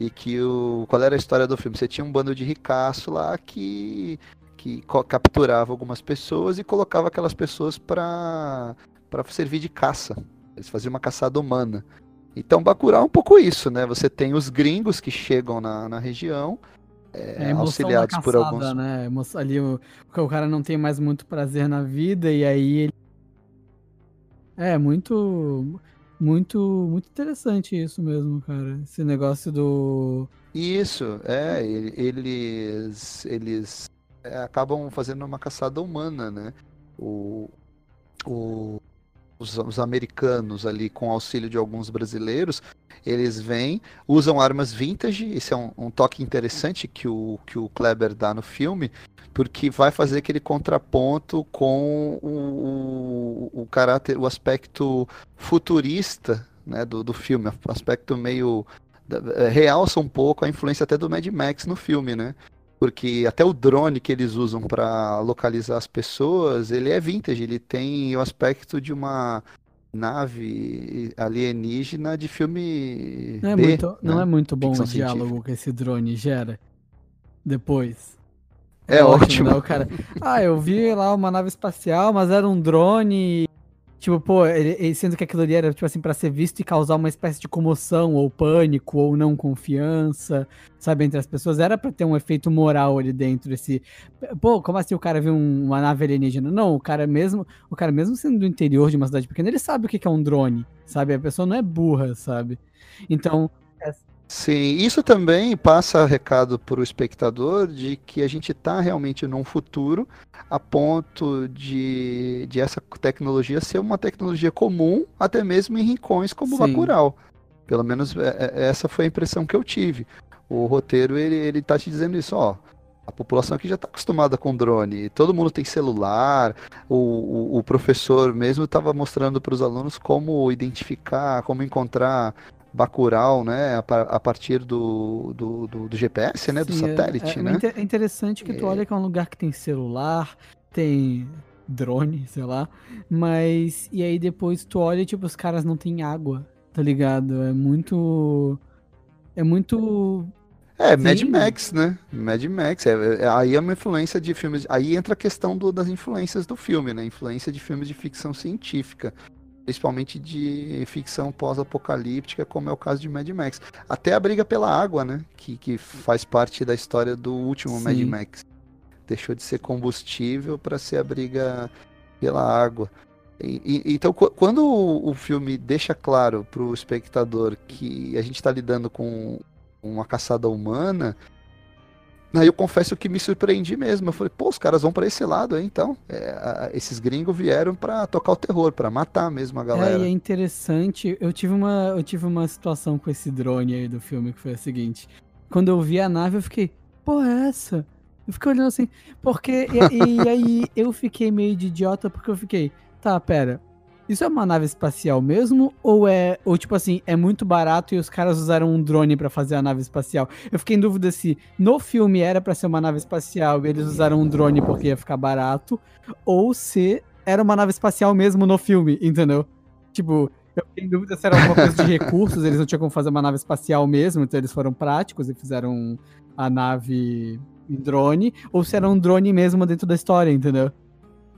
E que o. Qual era a história do filme? Você tinha um bando de ricaço lá que que capturava algumas pessoas e colocava aquelas pessoas para servir de caça. Eles faziam uma caçada humana. Então, Bacurau é um pouco isso, né? Você tem os gringos que chegam na, na região, é, é auxiliados caçada, por alguns. Né? Ali o, o cara não tem mais muito prazer na vida e aí ele. É, muito. Muito, muito interessante isso mesmo, cara. Esse negócio do. Isso, é, eles, eles acabam fazendo uma caçada humana, né? O, o, os, os, americanos ali, com auxílio de alguns brasileiros, eles vêm, usam armas vintage, esse é um, um, toque interessante que o, que o Kleber dá no filme, porque vai fazer aquele contraponto com o, o, o caráter, o aspecto futurista né, do, do filme, aspecto meio é, realça um pouco a influência até do Mad Max no filme, né? Porque até o drone que eles usam para localizar as pessoas, ele é vintage, ele tem o aspecto de uma nave alienígena de filme não é B, muito, né? não é muito bom Ficção o diálogo científica. que esse drone gera depois. É, é ótimo. ótimo. Né? O cara, ah, eu vi lá uma nave espacial, mas era um drone Tipo, pô, ele, ele, sendo que aquilo ali era, tipo assim, pra ser visto e causar uma espécie de comoção, ou pânico, ou não confiança, sabe, entre as pessoas. Era pra ter um efeito moral ali dentro, esse... Pô, como assim o cara viu um, uma nave alienígena? Não, o cara mesmo, o cara mesmo sendo do interior de uma cidade pequena, ele sabe o que é um drone, sabe? A pessoa não é burra, sabe? Então, Sim, isso também passa recado para o espectador de que a gente está realmente num futuro a ponto de, de essa tecnologia ser uma tecnologia comum, até mesmo em rincões como Sim. Bacurau. Pelo menos é, é, essa foi a impressão que eu tive. O roteiro ele, ele tá te dizendo isso, ó. A população aqui já está acostumada com drone, todo mundo tem celular, o, o, o professor mesmo estava mostrando para os alunos como identificar, como encontrar Bacurau, né, a, partir do, do, do, do GPS, né, Sim, do é, satélite, é, né? É interessante que tu é. olha que é um lugar que tem celular, tem drone, sei lá, mas e aí depois tu olha e tipo os caras não têm água, tá ligado? É muito é muito é, Sim. Mad Max, né? Mad Max. É, é, aí é uma influência de filmes. Aí entra a questão do, das influências do filme, né? Influência de filmes de ficção científica principalmente de ficção pós-apocalíptica, como é o caso de Mad Max. Até a briga pela água, né? Que, que faz parte da história do último Sim. Mad Max. Deixou de ser combustível para ser a briga pela água. E, e, então, quando o, filme deixa claro para o espectador que a gente está lidando com uma caçada humana, Aí eu confesso que me surpreendi mesmo. Eu falei, pô, os caras vão para esse lado aí, então. É, esses gringos vieram para tocar o terror, para matar mesmo a é, galera. É, é interessante. Eu tive, uma, eu tive uma situação com esse drone aí do filme que foi a seguinte. Quando eu vi a nave, eu fiquei, pô, é essa? Eu fiquei olhando assim, porque. E, e aí eu fiquei meio de idiota, porque eu fiquei, tá, pera, isso é uma nave espacial mesmo? Ou é. Ou tipo assim, é muito barato e os caras usaram um drone para fazer a nave espacial? Eu fiquei em dúvida se no filme era para ser uma nave espacial e eles usaram um drone porque ia ficar barato. Ou se era uma nave espacial mesmo no filme, entendeu? Tipo, eu fiquei em dúvida se era alguma coisa de recursos, eles não tinham como fazer uma nave espacial mesmo, então eles foram práticos e fizeram a nave em drone, ou se era um drone mesmo dentro da história, entendeu?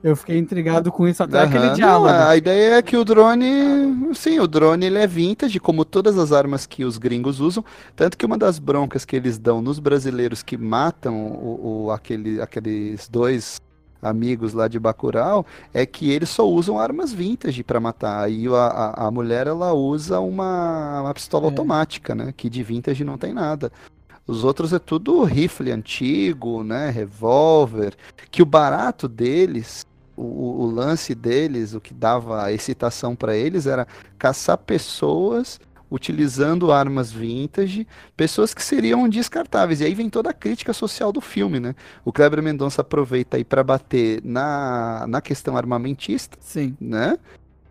Eu fiquei intrigado com isso até uhum. aquele diálogo. Não, a ideia é que o drone, sim, o drone ele é vintage, como todas as armas que os gringos usam, tanto que uma das broncas que eles dão nos brasileiros que matam o, o aquele, aqueles dois amigos lá de Bacurau é que eles só usam armas vintage para matar. Aí a, a, a, mulher ela usa uma, uma pistola é. automática, né? Que de vintage não tem nada. Os outros é tudo rifle antigo, né? Revólver. Que o barato deles o, o, lance deles, o que dava excitação para eles era caçar pessoas utilizando armas vintage, pessoas que seriam descartáveis. E aí vem toda a crítica social do filme, né? O Kleber Mendonça aproveita aí para bater na, na questão armamentista, Sim. né?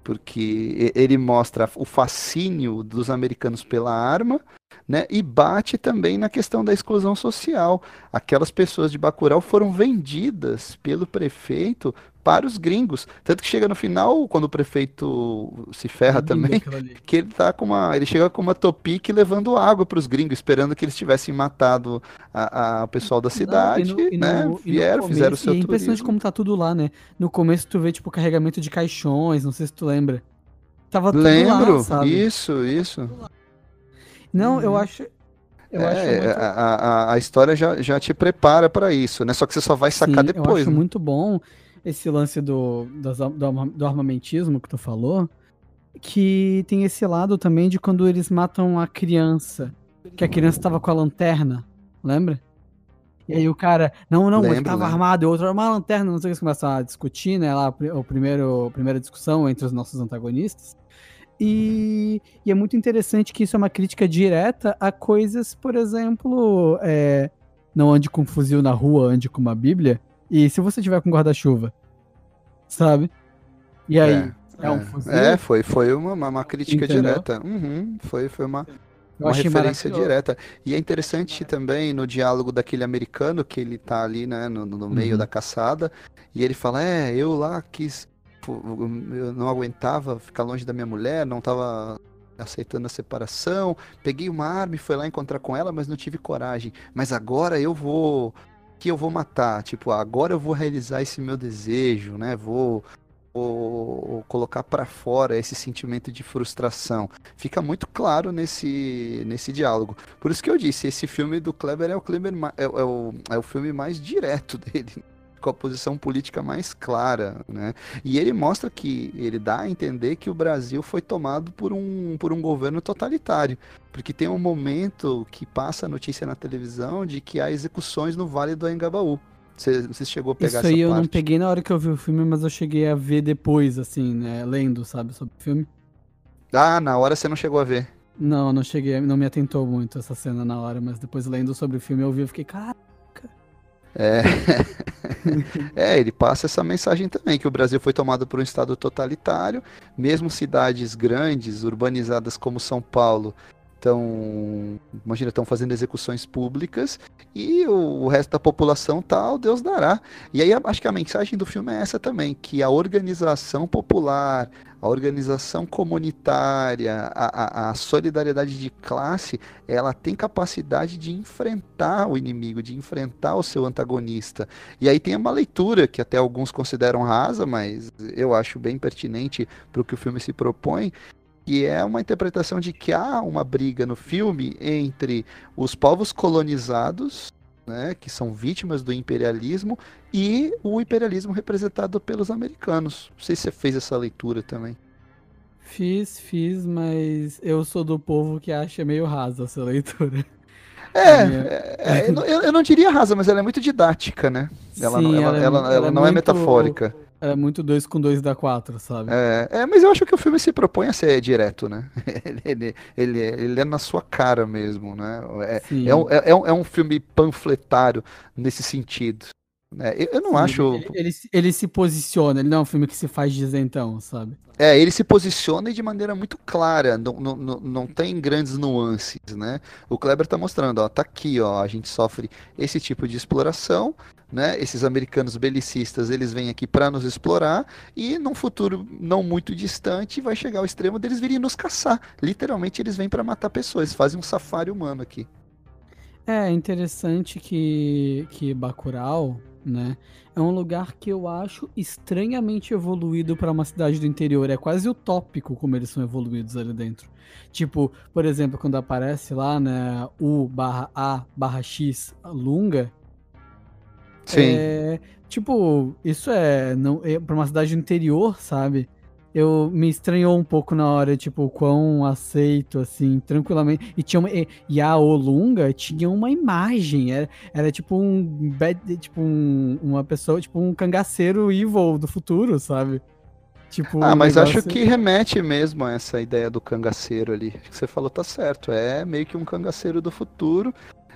Porque ele mostra o fascínio dos americanos pela arma, né? E bate também na questão da exclusão social. Aquelas pessoas de Bacurau foram vendidas pelo prefeito para os gringos. Tanto que chega no final, quando o prefeito se ferra também, que ele tá com uma. Ele chega com uma topique levando água para os gringos, esperando que eles tivessem matado a, a o pessoal da cidade, Não, e no, né? E no, Vieram, começo, fizeram o seu. E é impressionante como tá tudo lá, né? No começo tu vê, tipo, carregamento de caixões, não sei se tu lembra. Tava tudo Lembro, lá, isso, isso. Não, eu uhum. acho. Eu é, muito... a, a, a história já, já te prepara para isso, né? Só que você só vai sacar Sim, depois. Eu acho né? muito bom esse lance do, do, do armamentismo que tu falou, que tem esse lado também de quando eles matam a criança, que a criança tava com a lanterna, lembra? E aí o cara, não, não, lembro, ele tava lembro. armado, e o outro, uma lanterna, não sei o que, eles começam a discutir, né, lá, o primeiro, a primeira discussão entre os nossos antagonistas. E, e, é muito interessante que isso é uma crítica direta a coisas, por exemplo, é, não ande com um fuzil na rua, ande com uma bíblia, e se você tiver com guarda-chuva, sabe? E aí, é, é um é. fuzil? É, foi, foi uma, uma crítica Entendeu? direta. Uhum, foi, foi uma, uma referência direta. E é interessante também no diálogo daquele americano que ele tá ali, né, no, no meio uhum. da caçada, e ele fala: É, eu lá quis. Eu não aguentava ficar longe da minha mulher, não tava aceitando a separação. Peguei uma arma e fui lá encontrar com ela, mas não tive coragem. Mas agora eu vou que eu vou matar. Tipo, agora eu vou realizar esse meu desejo, né? Vou, ou, colocar para fora esse sentimento de frustração. Fica muito claro nesse, nesse diálogo. Por isso que eu disse, esse filme do Kleber é o, Kleber, é, é o, é o filme mais direto dele com a posição política mais clara, né? E ele mostra que ele dá a entender que o Brasil foi tomado por um, por um governo totalitário, porque tem um momento que passa a notícia na televisão de que há execuções no Vale do Engabaú. Você, você chegou a pegar Isso aí eu parte? não peguei na hora que eu vi o filme, mas eu cheguei a ver depois, assim, né? Lendo, sabe, sobre o filme. Ah, na hora você não chegou a ver. Não, não cheguei, não me atentou muito essa cena na hora, mas depois lendo sobre o filme eu vi e fiquei, cara, é... é, ele passa essa mensagem também, que o Brasil foi tomado por um Estado totalitário, mesmo cidades grandes, urbanizadas como São Paulo, estão, imagina, estão fazendo execuções públicas e o, o, resto da população tal, Deus dará. E aí acho que a mensagem do filme é essa também, que a organização popular, a organização comunitária, a, a, a solidariedade de classe, ela tem capacidade de enfrentar o inimigo, de enfrentar o seu antagonista. E aí tem uma leitura que até alguns consideram rasa, mas eu acho bem pertinente para o que o filme se propõe, que é uma interpretação de que há uma briga no filme entre os povos colonizados, né, que são vítimas do imperialismo, e o imperialismo representado pelos americanos. Não sei se você fez essa leitura também. Fiz, fiz, mas eu sou do povo que acha meio rasa essa leitura. É, é, é eu, eu, não diria rasa, mas ela é muito didática, né? Ela, Sim, ela, ela, ela, ela, ela não é, é metafórica. É muito 2 com 2 dá 4, sabe? É, é, mas eu acho que o filme se propõe a ser direto, né? ele, ele, ele, ele é na sua cara mesmo, né? É, é, um, é, é, um, é um filme panfletário nesse sentido. É, eu, eu, não acho. Ele, ele, ele, se posiciona, ele não é um filme que se faz então, sabe? É, ele se posiciona de maneira muito clara, não, não, não, não tem grandes nuances, né? O Kleber tá mostrando, ó, tá aqui, ó, a gente sofre esse tipo de exploração, né? Esses americanos belicistas, eles vêm aqui para nos explorar e num futuro não muito distante vai chegar ao extremo deles virem nos caçar. Literalmente eles vêm para matar pessoas, fazem um safari humano aqui. É interessante que que Bacurau, né, é um lugar que eu acho estranhamente evoluído para uma cidade do interior. É quase utópico como eles são evoluídos ali dentro. Tipo, por exemplo, quando aparece lá, né, U barra A barra X Lunga, Sim. É, tipo, isso é, não, é pra uma cidade interior, sabe? Eu me estranhou um pouco na hora, tipo, quão aceito, assim, tranquilamente. E tinha uma, e, e a Olunga tinha uma imagem, era, era tipo um, tipo um, uma pessoa, tipo um cangaceiro evil do futuro, sabe? Tipo, ah, mas negócio... acho que remete mesmo a essa ideia do cangaceiro ali. que você falou tá certo. É meio que um cangaceiro do futuro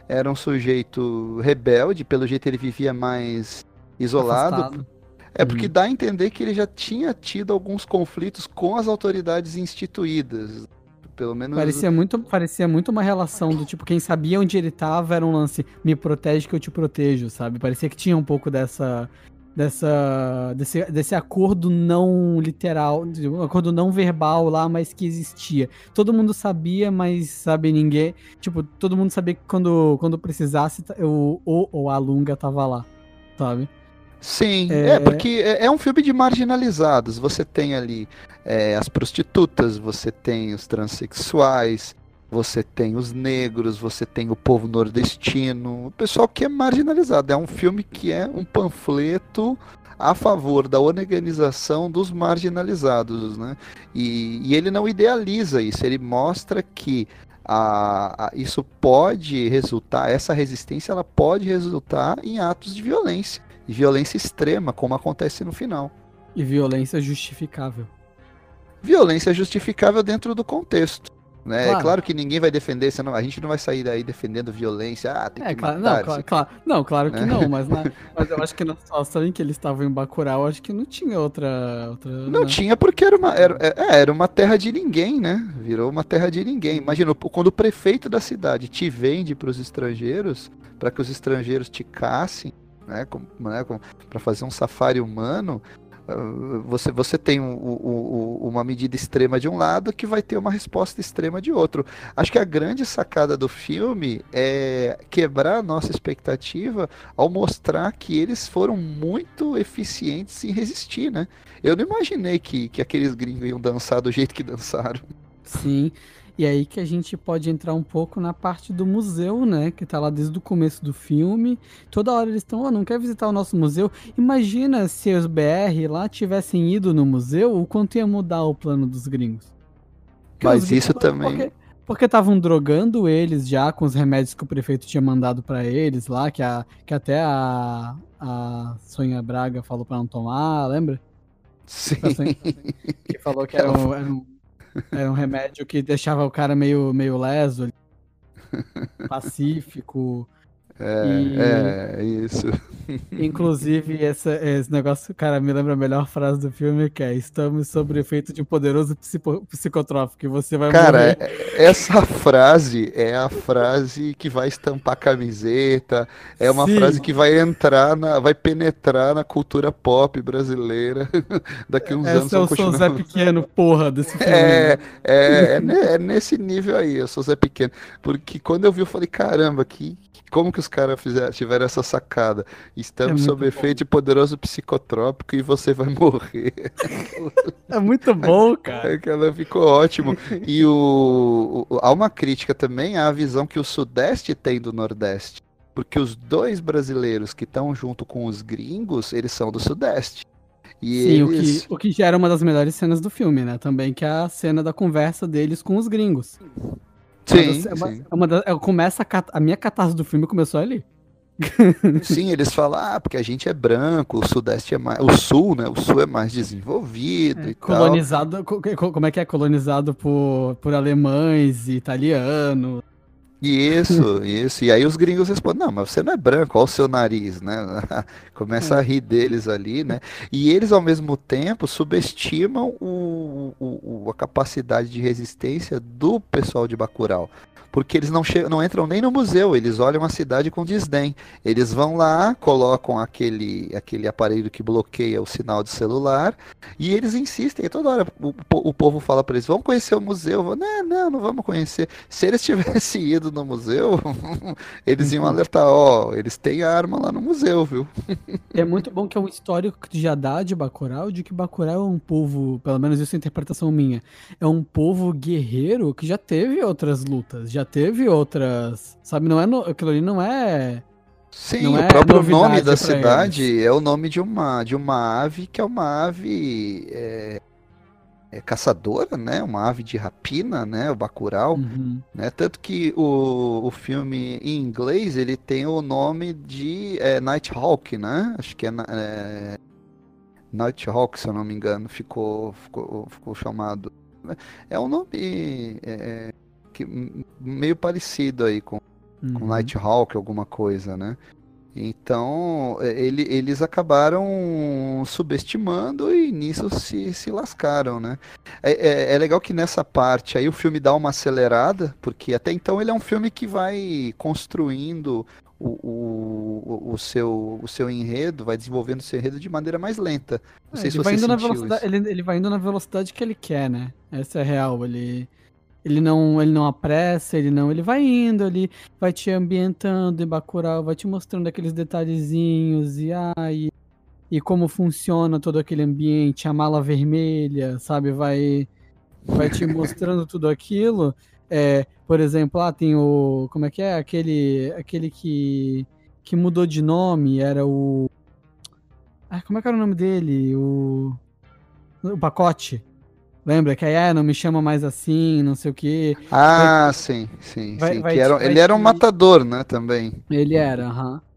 era um sujeito rebelde, pelo jeito ele vivia mais isolado. Afastado. É porque uhum. dá a entender que ele já tinha tido alguns conflitos com as autoridades instituídas. Pelo menos. Parecia muito, parecia muito uma relação do tipo, quem sabia onde ele estava era um lance, me protege que eu te protejo, sabe? Parecia que tinha um pouco dessa dessa desse, desse acordo não literal, um acordo não verbal lá, mas que existia. Todo mundo sabia, mas sabe ninguém, tipo, todo mundo sabia que quando quando precisasse o o, o a Lunga tava lá, sabe? Sim, é, é porque é, é, um filme de marginalizados. Você tem ali é, as prostitutas, você tem os transexuais, você tem os negros, você tem o povo nordestino, o pessoal que é marginalizado. É um filme que é um panfleto a favor da organização dos marginalizados, né? E, e ele não idealiza isso, ele mostra que a, a, isso pode resultar, essa resistência ela pode resultar em atos de violência, e violência extrema, como acontece no final. E violência justificável. Violência justificável dentro do contexto. Né? Claro. É claro que ninguém vai defender, senão a gente não vai sair daí defendendo violência. Ah, tem é, que claro, matar. Não, claro, claro, não, claro que né? não, mas, na, mas eu acho que na situação em que eles estavam em Bacurau, acho que não tinha outra. outra não, tinha porque era uma, era, é, é, era uma terra de ninguém, né? Virou uma terra de ninguém. Imagina, quando o prefeito da cidade te vende para os estrangeiros, para que os estrangeiros te caçem, né? né para fazer um safari humano você, você tem um, um, uma medida extrema de um lado que vai ter uma resposta extrema de outro. Acho que a grande sacada do filme é quebrar a nossa expectativa ao mostrar que eles foram muito eficientes em resistir, né? Eu não imaginei que, que aqueles gringos iam dançar do jeito que dançaram. Sim. E aí que a gente pode entrar um pouco na parte do museu, né? Que tá lá desde o começo do filme. Toda hora eles estão, oh, não quer visitar o nosso museu. Imagina se os BR lá tivessem ido no museu, o quanto ia mudar o plano dos gringos. Porque Mas gringos, isso também. Porque estavam drogando eles já com os remédios que o prefeito tinha mandado para eles lá, que, a, que até a, a Sonha Braga falou para não tomar, lembra? Sim. que falou que era um, era um era um remédio que deixava o cara meio, meio leso, pacífico. É, e, é, isso. Inclusive, essa, esse negócio, cara, me lembra a melhor frase do filme, que é estamos sob o efeito de um poderoso psico, psicotrópico, e você vai Cara, morrer. É, essa frase é a frase que vai estampar camiseta, é uma Sim. frase que vai entrar, na, vai penetrar na cultura pop brasileira daqui uns essa anos. Eu sou o Zé Pequeno, porra, desse filme. É, é, é, é nesse nível aí, eu sou Zé Pequeno. Porque quando eu vi, eu falei, caramba, que como que os caras tiveram essa sacada? Estamos é sob efeito de poderoso psicotrópico e você vai morrer. É muito bom, cara. Aquela ficou ótimo. E o, o, há uma crítica também à visão que o Sudeste tem do Nordeste. Porque os dois brasileiros que estão junto com os gringos, eles são do Sudeste. E Sim, eles... o, que, o que gera uma das melhores cenas do filme, né? Também, que é a cena da conversa deles com os gringos. Sim, é uma, sim. É uma da, é, começa a, a minha catarse do filme começou ali. Sim, eles falam, ah, porque a gente é branco, o sudeste é mais. O sul, né? O sul é mais desenvolvido é, e colonizado, tal. Como é que é? Colonizado por, por alemães e italianos. Isso, isso. E aí os gringos respondem, não, mas você não é branco, olha o seu nariz, né? Começa é. a rir deles ali, né? E eles, ao mesmo tempo, subestimam o, o, a capacidade de resistência do pessoal de Bacurau porque eles não, chegam, não entram nem no museu, eles olham a cidade com desdém. Eles vão lá, colocam aquele, aquele aparelho que bloqueia o sinal de celular e eles insistem. E toda hora o, o povo fala para eles: vamos conhecer o museu. Vou, não, não, não vamos conhecer. Se eles tivessem ido no museu, eles iam alertar: ó, oh, eles têm arma lá no museu, viu? é muito bom que é um histórico que já dá de Bacurau, de que Bacurau é um povo, pelo menos isso é a interpretação minha, é um povo guerreiro que já teve outras lutas, já já teve outras. Sabe, não é. No, aquilo ali não é. Sim, não o é próprio nome da cidade eles. é o nome de uma, de uma ave que é uma ave é, é caçadora, né? Uma ave de rapina, né? O Bacurau, uhum. né? Tanto que o, o filme em inglês ele tem o nome de é, Nighthawk, né? Acho que é, é Nighthawk, se eu não me engano, ficou, ficou, ficou chamado. É um nome é, que, meio parecido aí com, uhum. com Nighthawk, alguma coisa, né? Então, ele, eles acabaram subestimando e nisso se, se lascaram, né? É, é, é, legal que nessa parte aí o filme dá uma acelerada, porque até então ele é um filme que vai construindo o, o, o, seu, o seu enredo, vai desenvolvendo o seu enredo de maneira mais lenta. Não é, sei se você vai indo na velocidade, ele, ele vai indo na velocidade que ele quer, né? Essa é real. Ele ele não, ele não apressa, ele não, ele vai indo ali, vai te ambientando em Bacurau, vai te mostrando aqueles detalhezinhos e ai, e como funciona todo aquele ambiente, a mala vermelha, sabe, vai vai te mostrando tudo aquilo. É, por exemplo, lá tem o como é que é aquele aquele que que mudou de nome, era o ah, como é que era o nome dele? O o pacote. Lembra que aí, ah, não me chama mais assim, não sei o quê. Ah, vai, sim, sim, vai, sim. Vai, era, ele era um matador, né, também. Ele era, aham. Uhum.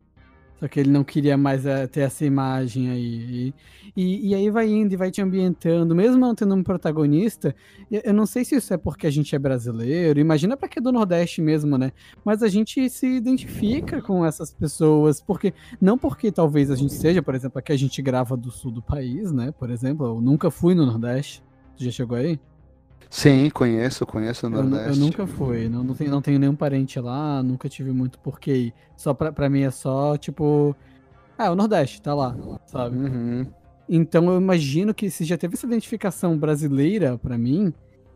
Só que ele não queria mais é, ter essa imagem aí. E, e, e, aí vai indo e vai te ambientando, mesmo não tendo um protagonista. Eu não sei se isso é porque a gente é brasileiro, imagina para que é do Nordeste mesmo, né? Mas a gente se identifica com essas pessoas, porque não porque talvez a gente seja, por exemplo, aqui a gente grava do sul do país, né? Por exemplo, eu nunca fui no Nordeste. Tu já chegou aí? Sim, conheço, conheço o Nordeste. Eu, eu nunca fui, não, não, tenho, não tenho nenhum parente lá, nunca tive muito porquê. Só pra, pra mim é só, tipo. Ah, o Nordeste, tá lá, sabe? Uhum. Então eu imagino que se já teve essa identificação brasileira para mim,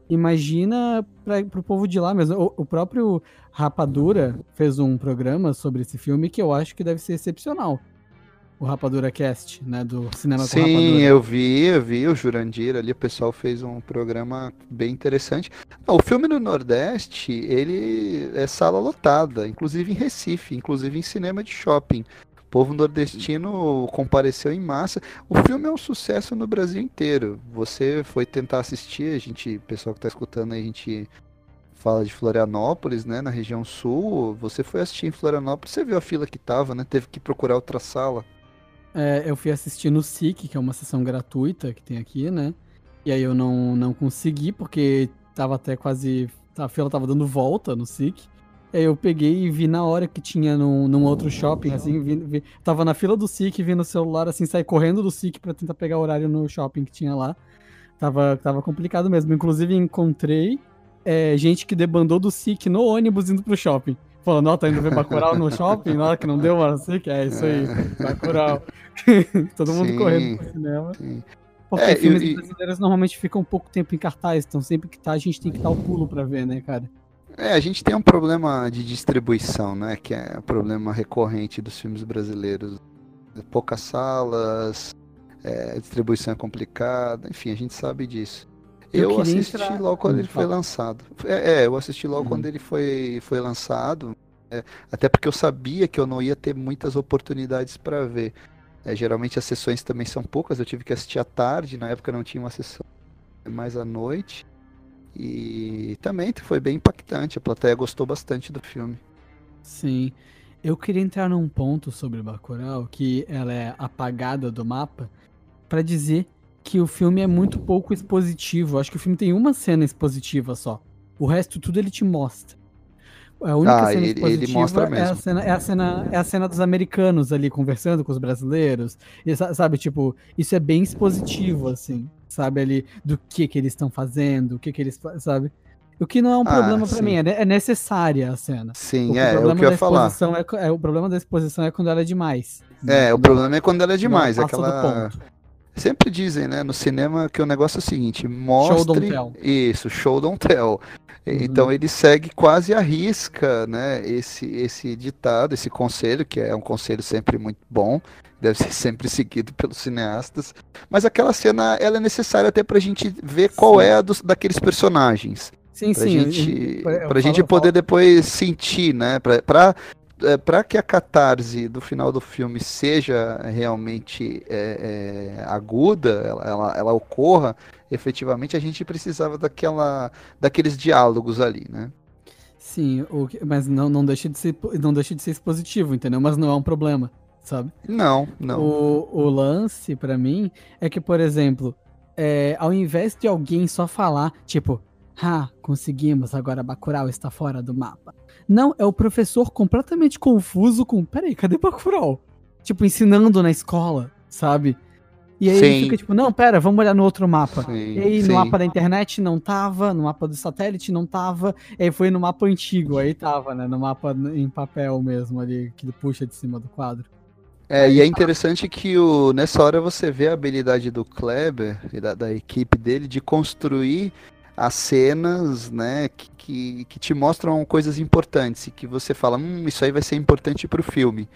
imagina para o povo de lá mesmo. O, o, próprio Rapadura fez um programa sobre esse filme que eu acho que deve ser excepcional. O Rapadura Cast, né? Do cinema Sim, com Rapadura. Sim, eu vi, eu vi o Jurandir ali, o pessoal fez um programa bem interessante. o filme no Nordeste, ele é sala lotada, inclusive em Recife, inclusive em cinema de shopping. O povo nordestino compareceu em massa. O filme é um sucesso no Brasil inteiro. Você foi tentar assistir, a gente, pessoal que está escutando aí, a gente fala de Florianópolis, né, na região sul. Você foi assistir em Florianópolis, você viu a fila que tava, né? Teve que procurar outra sala. É, eu fui assistir no SIC, que é uma sessão gratuita que tem aqui, né? E aí eu não, não consegui, porque tava até quase. A fila tava dando volta no SIC. É, eu peguei e vi na hora que tinha num, num outro shopping, assim, vi, vi, tava na fila do SIC, vi no celular, assim, saí correndo do SIC para tentar pegar horário no shopping que tinha lá. Tava, tava complicado mesmo. Inclusive, encontrei é, gente que debandou do SIC no ônibus indo pro shopping. Falando, ó, tá indo ver Bacurau no shopping, na hora que não deu, mano, SIC, é isso aí, Bacurau. Todo mundo sim, correndo pro cinema. Sim. Porque é, filmes e, brasileiros normalmente ficam um pouco tempo em cartaz, então sempre que tá, a gente tem que dar o pulo pra ver, né, cara? É, a gente tem um problema de distribuição, né? Que é um problema recorrente dos filmes brasileiros. Poucas salas, é, distribuição é complicada, enfim, a gente sabe disso. Eu, eu assisti entrar... logo quando ele foi lançado. É, é eu assisti logo uhum. quando ele foi, foi lançado. É, até porque eu sabia que eu não ia ter muitas oportunidades para ver. É, geralmente as sessões também são poucas, eu tive que assistir à tarde, na época não tinha uma sessão mais à noite. E também foi bem impactante, a plateia gostou bastante do filme. Sim. Eu queria entrar num ponto sobre Bacurau, que ela é apagada do mapa, para dizer que o filme é muito pouco expositivo. Acho que o filme tem uma cena expositiva só. O resto tudo ele te mostra. A única ah, cena ele, expositiva ele é, a cena, é, a cena, é a cena dos americanos ali conversando com os brasileiros. E, sabe, tipo, isso é bem expositivo, assim sabe, ali, do que que eles estão fazendo, o que que eles, sabe? O que não é um ah, problema para mim, é, é, necessária a cena. Sim, o é, o que eu ia falar. É, é, o problema da exposição é quando ela é demais. Né? É, o problema é quando ela é demais, aquela... Sempre dizem, né, no cinema que o negócio é o seguinte, mostre... Show don't tell. Isso, show don't tell. Uhum. Então ele segue quase a risca, né, esse, esse ditado, esse conselho, que é um conselho sempre muito bom, deve ser sempre seguido pelos cineastas. Mas aquela cena ela é necessária até para a gente ver qual sim. é a dos, daqueles personagens. Sim, pra sim. Gente, para a gente poder depois sentir, né? Para é, para que a catarse do final do filme seja realmente é, é, aguda, ela, ela, ela, ocorra, efetivamente a gente precisava daquela, daqueles diálogos ali, né? Sim, o, mas não, não, deixa de ser, não deixa de ser expositivo, entendeu? Mas não é um problema sabe? Não, não. O, o lance, para mim, é que, por exemplo, é, ao invés de alguém só falar, tipo, ah, conseguimos, agora Bacurau está fora do mapa. Não, é o professor completamente confuso com, peraí, cadê Bacurau? Tipo, ensinando na escola, sabe? E aí sim. ele fica tipo, não, pera, vamos olhar no outro mapa. Sim, e aí sim. no mapa da internet não tava, no mapa do satélite não tava, e aí foi no mapa antigo, aí tava, né? No mapa em papel mesmo ali, que ele puxa de cima do quadro. É, e é interessante que o, nessa hora você vê a habilidade do Kleber e da, da equipe dele de construir as cenas, né, que, que, que, te mostram coisas importantes e que você fala, hum, isso aí vai ser importante para o filme.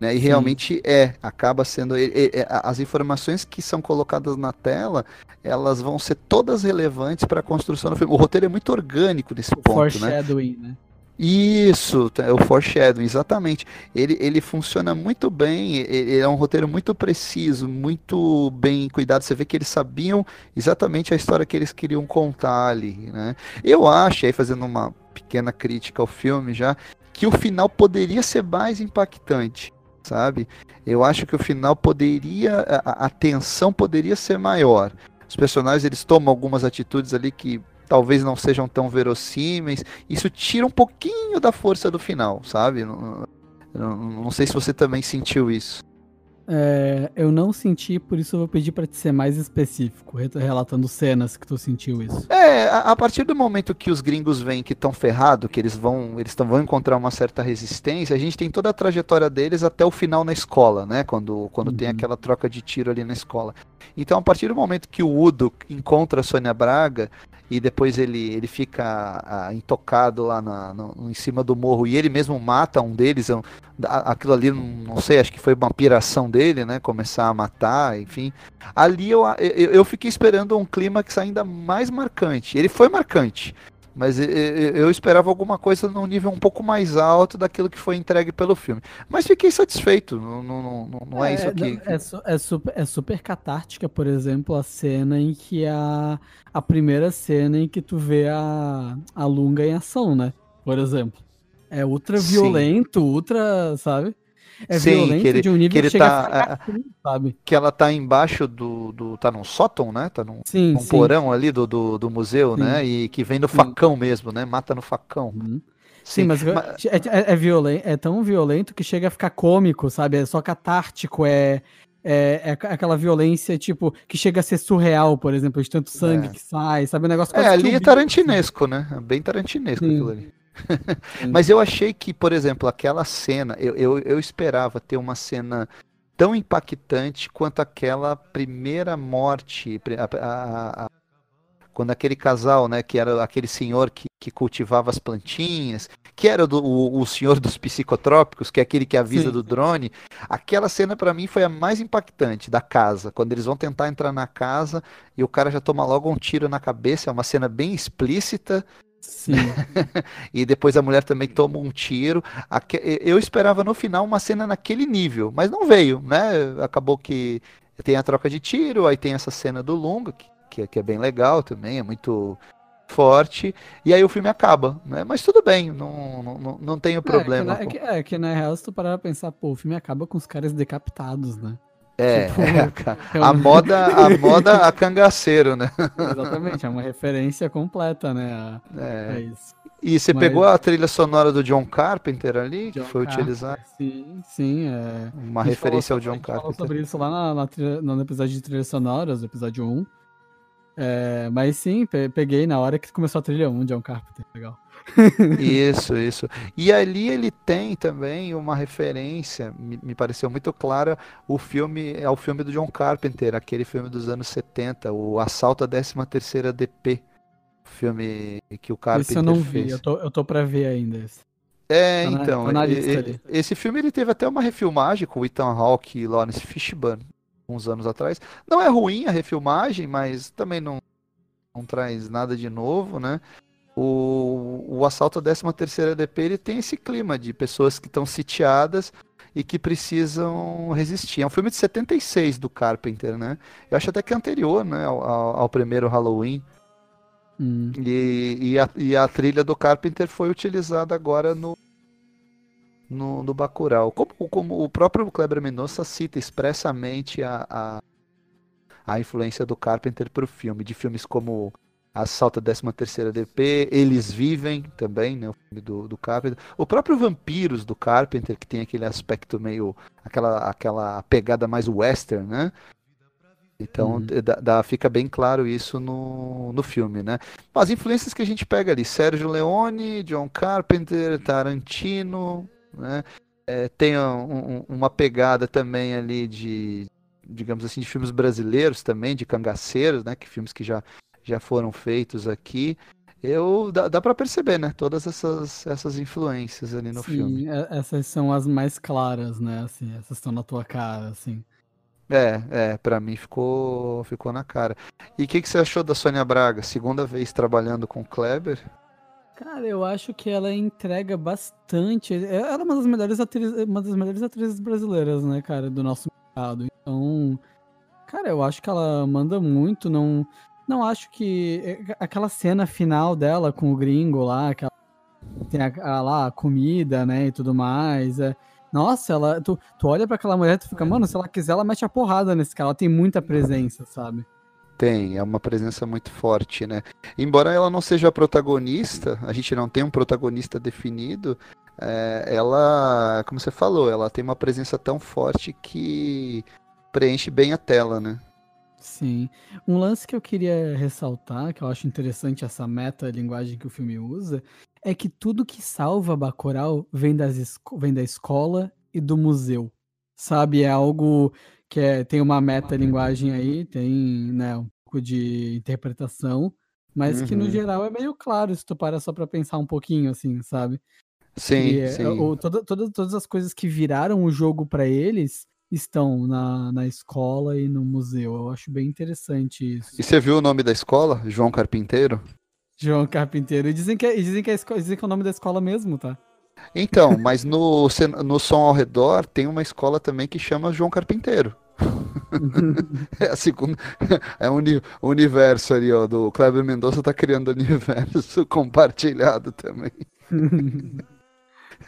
Né? E Sim. realmente é, acaba sendo. É, é, as informações que são colocadas na tela, elas vão ser todas relevantes para a construção do filme. O roteiro é muito orgânico nesse o ponto, né? foreshadowing, né? né? Isso, é o foreshadowing, exatamente. Ele, ele funciona muito bem, ele é um roteiro muito preciso, muito bem cuidado. Você vê que eles sabiam exatamente a história que eles queriam contar ali, né? Eu acho, aí fazendo uma pequena crítica ao filme já, que o final poderia ser mais impactante, sabe? Eu acho que o final poderia, a, a tensão poderia ser maior. Os personagens, eles tomam algumas atitudes ali que talvez não sejam tão verossímeis. Isso tira um pouquinho da força do final, sabe? Não, não, não sei se você também sentiu isso. É, eu não senti, por isso eu vou pedir para te ser mais específico, relatando cenas que tu sentiu isso. É, a, a partir do momento que os gringos veem que estão ferrados, que eles vão, eles tão, vão encontrar uma certa resistência, a gente tem toda a trajetória deles até o final na escola, né? Quando, quando uhum. tem aquela troca de tiro ali na escola. Então, a partir do momento que o Udo encontra a Sônia Braga e depois ele, ele fica ah, intocado lá na, no, em cima do morro e ele mesmo mata um deles, aquilo ali, não, não, sei, acho que foi uma piração dele, né? Começar a matar, enfim. Ali eu, eu, eu fiquei esperando um clímax ainda mais marcante. Ele foi marcante, mas eu esperava alguma coisa num nível um pouco mais alto daquilo que foi entregue pelo filme. Mas fiquei satisfeito. Não, não, não, não é, é, isso aqui. É, é, super, é super catártica, por exemplo, a cena em que a. A primeira cena em que tu vê a, a Lunga em ação, né? Por exemplo. É ultra violento, Sim. ultra, sabe? É Sim, que ele, de um nível que, ele que tá, sabe? Que ela tá embaixo do, do. tá num sótão, né? Tá num, sim, num sim. porão ali do, do, do museu, sim. né? E que vem no facão mesmo, né? Mata no facão. Uhum. Sim, mas, mas... É, é, é, violento, é tão violento que chega a ficar cômico, sabe? É só catártico, é, é, é, aquela violência, tipo, que chega a ser surreal, por exemplo, de tanto sangue é. que sai, sabe? Um negócio É, ali é tarantinesco, né? É bem tarantinesco Sim. aquilo ali. Mas eu achei que, por exemplo, aquela cena, eu, eu, eu esperava ter uma cena tão impactante quanto aquela primeira morte, a, a, a, quando aquele casal, né, que era aquele senhor que, que cultivava as plantinhas, que era do, o, o senhor dos psicotrópicos, que é aquele que avisa Sim. do drone, aquela cena para mim foi a mais impactante da casa, quando eles vão tentar entrar na casa e o cara já toma logo um tiro na cabeça, é uma cena bem explícita, Sim. e depois a mulher também toma um tiro. Eu esperava no final uma cena naquele nível, mas não veio, né? Acabou que tem a troca de tiro, aí tem essa cena do Lunga, que, que é bem legal também, é muito forte, e aí o filme acaba, né? Mas tudo bem, não, não, não tenho problema. É, que, na, é, que, é que na real, se tu parar pra pensar, pô, o filme acaba com os caras decapitados, né? É, tipo, é a, a, moda, a moda a cangaceiro, né? Exatamente, é uma referência completa, né? é. é isso. E você Mas... pegou a trilha sonora do John Carpenter ali, John que foi utilizada? Sim, sim. É... Uma referência falou, ao John Carpenter. falou sobre isso lá na, na trilha, no episódio de trilhas sonoras, episódio 1. É, mas sim, peguei na hora que começou a trilha 1, John Carpenter, legal. Isso, isso. E ali ele tem também uma referência, me, me, pareceu muito clara, o filme ao filme do John Carpenter, aquele filme dos anos 70, o Assalto à 13 terceira DP, filme que o Carpenter Esse eu não fez. vi, eu tô, eu tô pra ver ainda esse. É, tá então, na, e, esse filme ele teve até uma refilmagem com o Ethan Hawke e Lawrence Fishburne, uns anos atrás. Não é ruim a refilmagem, mas também não, não traz nada de novo, né? O, o assalto à 13ª DP ele tem esse clima de pessoas que estão sitiadas e que precisam resistir. É um filme de 76 do Carpenter, né? Eu acho até que é anterior né, ao, ao primeiro Halloween. Hum. E, e, a, e, a, trilha do Carpenter foi utilizada agora no, no, no Bacurau. Como, como o próprio Kleber Mendonça cita expressamente a, a, a influência do Carpenter para o filme, de filmes como Assalto a 13 terceira DP, Eles Vivem também, né, o filme do, do Carpenter. O próprio Vampiros do Carpenter, que tem aquele aspecto meio, aquela, aquela pegada mais western, né? Então uhum. dá, dá, fica bem claro isso no, no filme, né? As influências que a gente pega ali, Sérgio Leone, John Carpenter, Tarantino, né? É, tem um, um, uma pegada também ali de, digamos assim, de filmes brasileiros também, de cangaceiros, né? Que filmes que já já foram feitos aqui, eu dá, dá para perceber, né? Todas essas, essas influências ali no Sim, filme. É, essas são as mais claras, né? Assim, essas estão na tua cara, assim. É, é, para mim ficou, ficou na cara. E o que, que você achou da Sônia Braga? Segunda vez trabalhando com Kleber? Cara, eu acho que ela entrega bastante. Ela é uma das melhores atrizes, uma das melhores atrizes brasileiras, né, cara, do nosso mercado. Então, cara, eu acho que ela manda muito, não não acho que é, aquela cena final dela com o gringo lá, aquela tem a, a, lá a comida, né, e tudo mais. É, nossa, ela, tu, tu olha para aquela mulher e tu fica, mano, se ela quiser, ela mete a porrada nesse cara. Ela tem muita presença, sabe? Tem, é uma presença muito forte, né? Embora ela não seja a protagonista, a gente não tem um protagonista definido, é, ela, como você falou, ela tem uma presença tão forte que preenche bem a tela, né? Sim. Um lance que eu queria ressaltar, que eu acho interessante essa meta-linguagem que o filme usa, é que tudo que salva Bacurau vem, das vem da escola e do museu. Sabe? É algo que é, tem uma meta-linguagem aí, tem né, um pouco de interpretação, mas uhum. que no uhum. geral é meio claro se tu para só pra pensar um pouquinho, assim, sabe? Sim, é, sim. Ou, toda, toda, todas as coisas que viraram o jogo para eles estão na, na escola e no museu. Eu acho bem interessante isso. E você viu o nome da escola? João Carpinteiro? João Carpinteiro. E dizem que, é, dizem que, é, dizem que é o nome da escola mesmo, tá? Então, mas no, no som ao redor tem uma escola também que chama João Carpinteiro. é a segunda. É um universo ali, ó. Do Kleber Mendonça tá criando universo compartilhado também.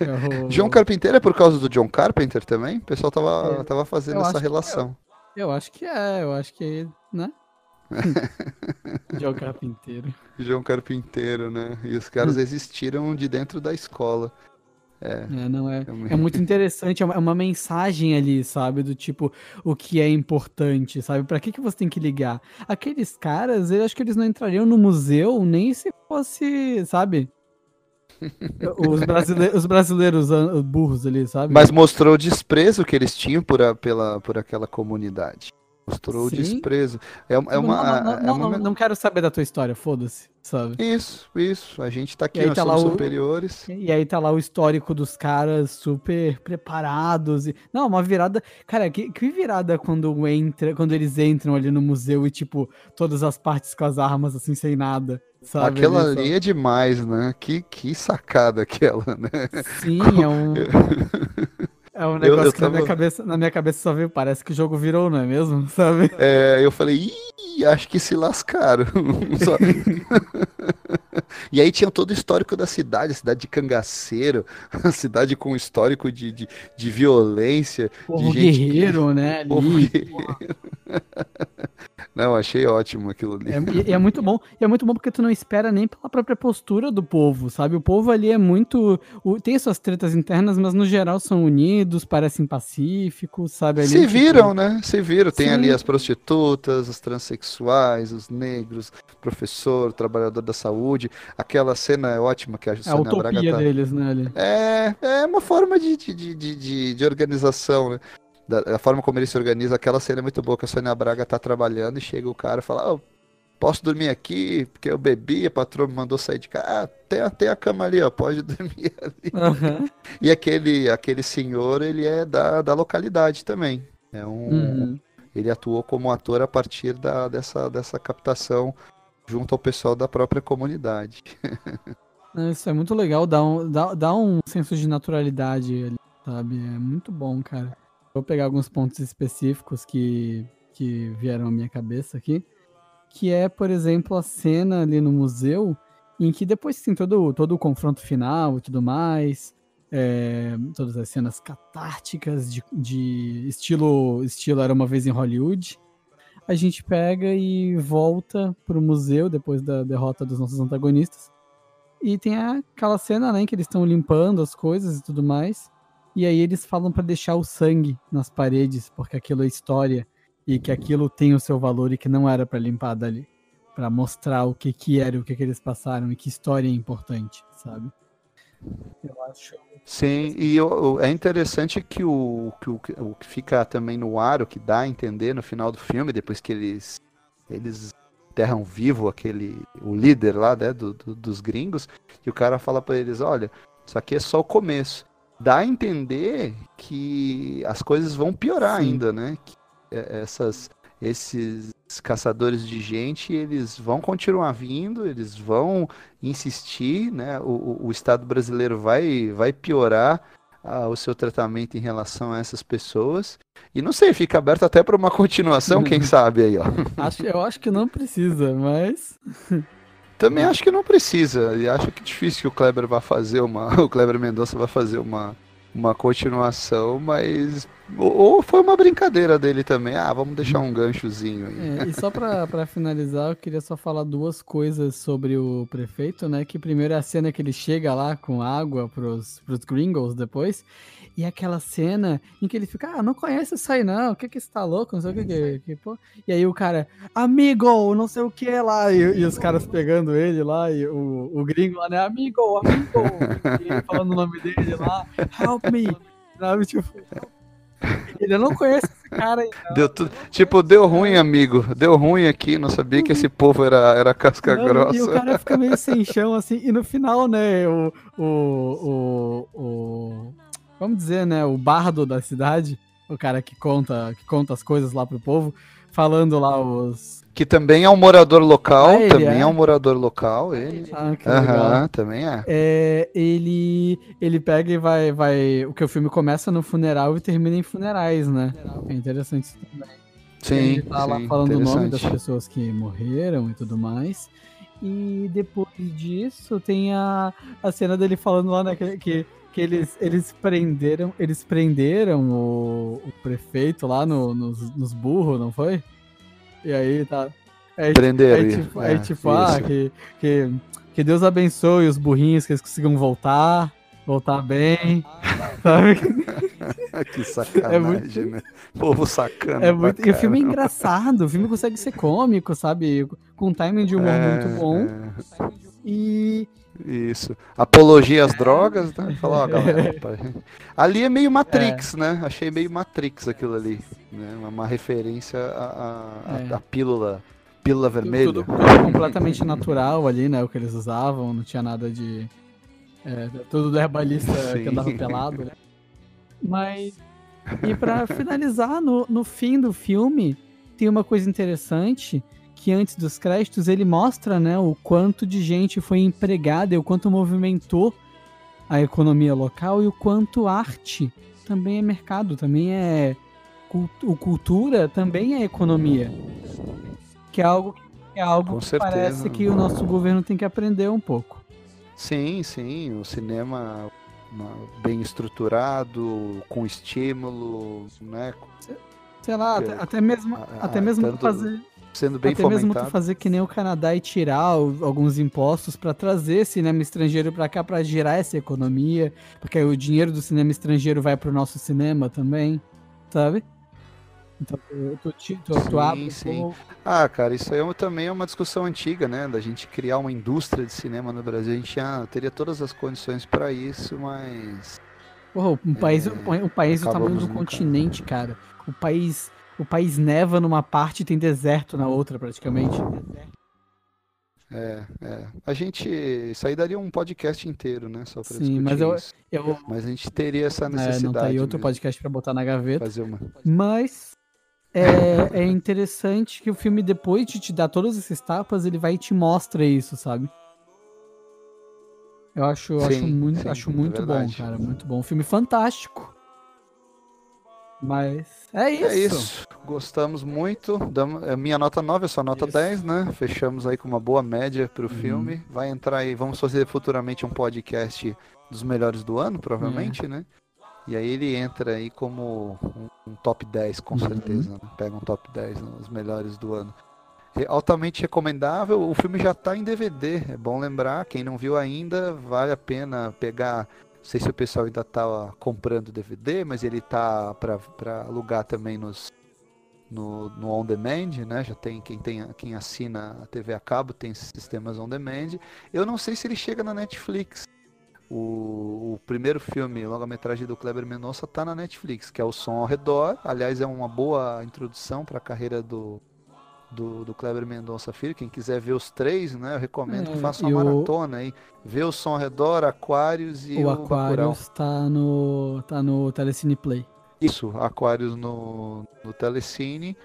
É João Carpinteiro é por causa do John Carpenter também? O pessoal tava, é. tava fazendo essa relação. É. Eu acho que é, eu acho que, né? João Carpinteiro. João Carpinteiro, né? E os caras existiram de dentro da escola. É, é, não é. É muito interessante, é uma, é uma, mensagem ali, sabe? Do tipo, o que é importante, sabe? Para que, que você tem que ligar? Aqueles caras, eu acho que eles não entrariam no museu nem se fosse, sabe? Os, brasileiros, os brasileiros burros ali, sabe? Mas mostrou o desprezo que eles tinham por, a, pela, por aquela comunidade. Mostrou Sim. o desprezo. É, é uma, não, não, é uma... não, quero saber da tua história, foda-se, sabe? Isso, isso. A gente tá aqui, nós tá somos o... superiores. E aí tá lá o histórico dos caras super preparados. E... Não, uma virada. Cara, que, que virada quando entra, quando eles entram ali no museu e, tipo, todas as partes com as armas assim, sem nada. Sabe, aquela ali é demais, né? Que, que sacada aquela, né? Sim, é um. É um negócio eu, eu que tava... na, minha cabeça, na minha cabeça só veio, parece que o jogo virou, não é mesmo? Sabe? É, eu falei, ih, acho que se lascaram. só... e aí tinha todo o histórico da cidade, a cidade de cangaceiro, a cidade com histórico de, de, de violência. Porra, de gente guerreiro, que... né? Ali, Não, achei ótimo aquilo ali. É, é, muito bom. E é muito bom porque tu não espera nem pela própria postura do povo, sabe? O povo ali é muito. tem suas tretas internas, mas no geral são unidos, parecem pacíficos, sabe? Ali, Se tipo... viram, né? Se viram. Tem Sim. ali as prostitutas, os transexuais, os negros, professor, trabalhador da saúde. Aquela cena é ótima que a Sônia a utopia Braga tá... deles, né? Ali. É, é uma forma de, de, de, de, de organização, né? Da, da, forma como ele se organiza, aquela cena é muito boa, que a Sônia Braga tá trabalhando e chega o cara e fala, oh, posso dormir aqui, porque eu bebi, a patroa me mandou sair de casa. Ah, tem, tem a cama ali, ó, pode dormir ali. Uhum. E aquele, aquele senhor, ele é da, da localidade também. É um, uhum. Ele atuou como ator a partir da, dessa, dessa captação junto ao pessoal da própria comunidade. Isso é muito legal, dá um, dá, dá um senso de naturalidade ali, sabe? É muito bom, cara. Vou pegar alguns pontos específicos que, que vieram à minha cabeça aqui. Que é, por exemplo, a cena ali no museu, em que depois tem todo, todo o confronto final e tudo mais, é, todas as cenas catárticas de, de estilo, estilo Era Uma Vez em Hollywood, a gente pega e volta pro museu depois da derrota dos nossos antagonistas. E tem aquela cena, né, em que eles estão limpando as coisas e tudo mais. E aí eles falam para deixar o sangue nas paredes, porque aquilo é história e que aquilo tem o seu valor e que não era para limpar dali, para mostrar o que que era, o que que eles passaram e que história é importante, sabe? Eu acho. Sim, e eu, é interessante que o, que o, o que fica também no ar, o que dá a entender no final do filme, depois que eles eles enterram vivo aquele o líder lá, né, do, do, dos gringos, que o cara fala para eles, olha, isso aqui é só o começo dá a entender que as coisas vão piorar Sim. ainda, né? Que é, essas, esses caçadores de gente, eles vão continuar vindo, eles vão insistir, né? O, o Estado brasileiro vai, vai piorar ah, o seu tratamento em relação a essas pessoas. E não sei, fica aberto até para uma continuação, quem sabe aí, ó. Acho, eu acho que não precisa, mas. Também acho que não precisa. E acho que é difícil que o Kleber vá fazer uma. O Kleber Mendonça vai fazer uma, uma continuação, mas. Ou foi uma brincadeira dele também. Ah, vamos deixar um ganchozinho aí. É, e só pra finalizar, eu queria só falar duas coisas sobre o prefeito, né? Que primeiro é a cena que ele chega lá com água pros, pros gringos depois. E aquela cena em que ele fica, ah, não conhece isso aí não, o que que você tá louco, não sei o que que, que pô. E aí o cara, amigo, não sei o que lá, e, e, os caras pegando ele lá, e o, o gringo lá, né, amigo, amigo, e falando o nome dele lá, help me, sabe, tipo... Ele não conhece esse cara aí. Deu tudo, tipo, deu ruim, amigo. Deu ruim aqui, não sabia que esse povo era, era casca Não, grossa. E o cara fica meio sem chão, assim, e no final, né, o, o, o, o- Vamos dizer, né, o bardo da cidade, o cara que conta, que conta as coisas lá pro povo, falando lá os. Que também é um morador local, Ah, também é? é? um morador local, ele. Ah, que. Aham, também é. É, ele, ele pega e vai, vai. O que o filme começa no funeral e termina em funerais, né? É interessante isso também. Sim, ele tá lá sim, falando o nome das pessoas que morreram e tudo mais. E depois disso tem a, a cena dele falando lá, né, que, que, que eles, eles prenderam, eles prenderam o, o prefeito lá no, nos, nos burros, não foi? E aí tá. É, Prenderam, é isso, tipo, é, é tipo ah, que, que, que Deus abençoe os burrinhos, que eles consigam voltar, voltar bem, sabe? que sacanagem, É muito- né? Povo sacana. É muito, e o filme é engraçado, o filme consegue ser cômico, sabe? Com um timing de humor É, muito bom. é. E Isso. Apologia às drogas, né? Fala, ó, galera. rapaz. Ali é meio Matrix, né? Achei meio Matrix aquilo ali. Né? Uma, referência à, à- É. à pílula, pílula vermelha. tudo, tudo completamente natural ali, né? O que eles usavam, não tinha nada de. É, tudo do herbalista Sim. que andava pelado, né? Mas. E pra finalizar, no, no fim do filme, tem uma coisa interessante que antes dos créditos ele mostra, né, o quanto de gente foi empregada e o quanto movimentou a economia local e o quanto arte também é mercado, também é cultu- cultura, também é economia. Que é algo que é algo Com que certeza. parece que o nosso governo tem que aprender um pouco. Sim, sim. O cinema bem estruturado, com estímulo, né? Sei lá, até, até mesmo a- até mesmo fazer Sendo bem até mesmo fomentado. fazer que nem o Canadá e tirar o- alguns impostos para trazer cinema estrangeiro para cá para girar essa economia, porque aí o dinheiro do cinema estrangeiro vai pro nosso cinema também, sabe? Então tu, tu, ti- tu, tu Sim, abre sim. pouco. Ah, cara, isso aí é uma- também é uma discussão antiga, né? Da gente criar uma indústria de cinema no Brasil. A gente já teria todas as condições para isso, mas. Porra, um país, um país do tamanho do continente, cara. O país, o país neva numa parte e tem deserto na outra, praticamente. É, é. A gente. Isso aí daria um podcast inteiro, né? Só pra Sim, mas eu-. Eu, Mas a gente teria essa é, necessidade. não tá aí outro mesmo, podcast pra botar na gaveta. Fazer uma. Mas é, é interessante que o filme, depois de te dar todas essas tapas, ele vai e te mostra isso, sabe? Eu acho, eu acho Sim, muito, sim, acho é muito bom, verdade. cara. Muito bom. Um filme fantástico. Mas é isso. É isso. Gostamos muito. Damos, é minha nota 9, é sua nota Isso. 10, né? Fechamos aí com uma boa média pro Uhum. filme. Vai entrar aí. Vamos fazer futuramente um podcast dos melhores do ano, provavelmente, né? E aí ele entra aí como um, um top 10, com Uhum. certeza. né? Pega um top 10 nos melhores do ano. É altamente recomendável. O filme já tá em DVD. É bom lembrar. Quem não viu ainda, vale a pena pegar. Não sei se o pessoal ainda tá comprando DVD, mas ele tá para alugar também nos no, no on demand, né? Já tem quem tem quem assina a TV a cabo tem sistemas on demand. Eu não sei se ele chega na Netflix. O, o primeiro filme, longa-metragem do Kleber Mendonça, tá na Netflix, que é o Som ao Redor. Aliás, é uma boa introdução para a carreira do, do, do Kleber Mendonça Filho. Quem quiser ver os três, né? Eu recomendo É, que faça uma o- maratona aí. Vê o Som ao Redor, Aquários e o o, Bacurau. Aquarius tá no, tá no Telecine Play. Isso, Aquários no, no Telecine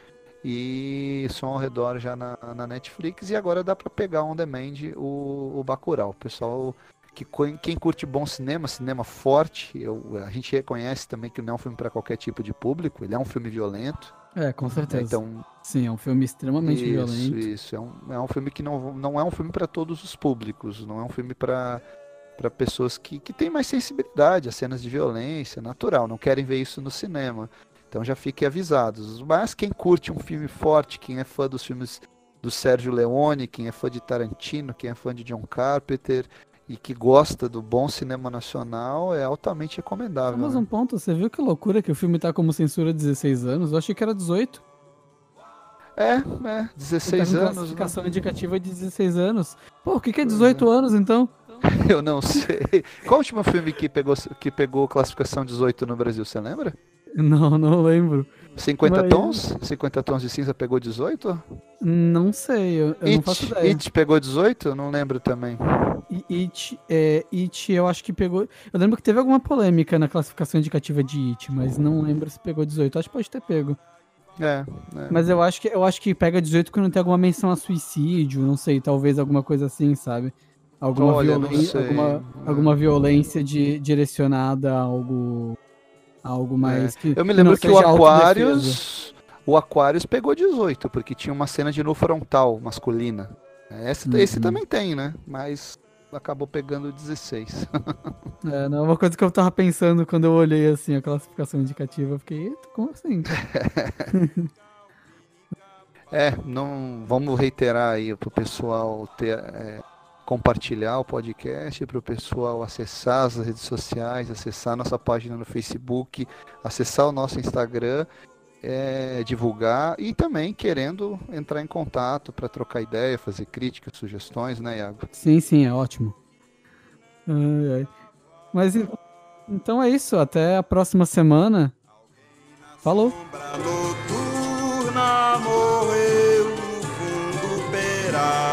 e Som ao Redor já na, na Netflix e agora dá para pegar on demand o, o Bacurau. O pessoal que quem curte bom cinema, cinema forte, eu, a gente reconhece também que não é um filme para qualquer tipo de público, ele é um filme violento. É, com certeza. Então, Sim, é um filme extremamente isso, violento. isso é um, é um filme que não, não é um filme para todos os públicos, não é um filme para para pessoas que, que têm mais sensibilidade a cenas de violência, natural, não querem ver isso no cinema. Então já fiquem avisados. Mas quem curte um filme forte, quem é fã dos filmes do Sérgio Leone, quem é fã de Tarantino, quem é fã de John Carpenter e que gosta do bom cinema nacional, é altamente recomendável. Mas né? um ponto, você viu que loucura que o filme tá como censura 16 anos? Eu achei que era 18. É, é, Ele 16 tá com anos. né? classificação indicativa de 16 anos. Pô, o que, que é 18 anos então? Eu não sei. Qual o último filme que pegou, que pegou classificação 18 no Brasil, você lembra? Não, não lembro. 50 Mas... tons? 50 tons de cinza pegou 18? Não sei, eu, eu It, não faço ideia. It pegou 18? Não lembro também. It, é, It, eu acho que pegou. Eu lembro que teve alguma polêmica na classificação indicativa de It, mas não lembro se pegou 18. Acho que pode ter pego. É, é. Mas eu acho que eu acho que pega 18 quando tem alguma menção a suicídio, não sei, talvez alguma coisa assim, sabe? Alguma, Olha, violência, alguma, alguma violência de, direcionada a algo algo mais é. que Eu me lembro que, que o Aquarius o Aquarius pegou 18, porque tinha uma cena de no frontal masculina. Esse, uhum. esse também tem, né? Mas acabou pegando 16. é, não, uma coisa que eu tava pensando quando eu olhei assim a classificação indicativa, eu fiquei, como assim? é, não vamos reiterar aí pro pessoal ter, é, compartilhar o podcast para o pessoal acessar as redes sociais, acessar nossa página no Facebook, acessar o nosso Instagram, é, divulgar e também querendo entrar em contato para trocar ideia, fazer críticas, sugestões, né, Iago? Sim, sim, é ótimo. Mas então é isso, até a próxima semana. Falou! Sombra noturna morreu no fundo peral.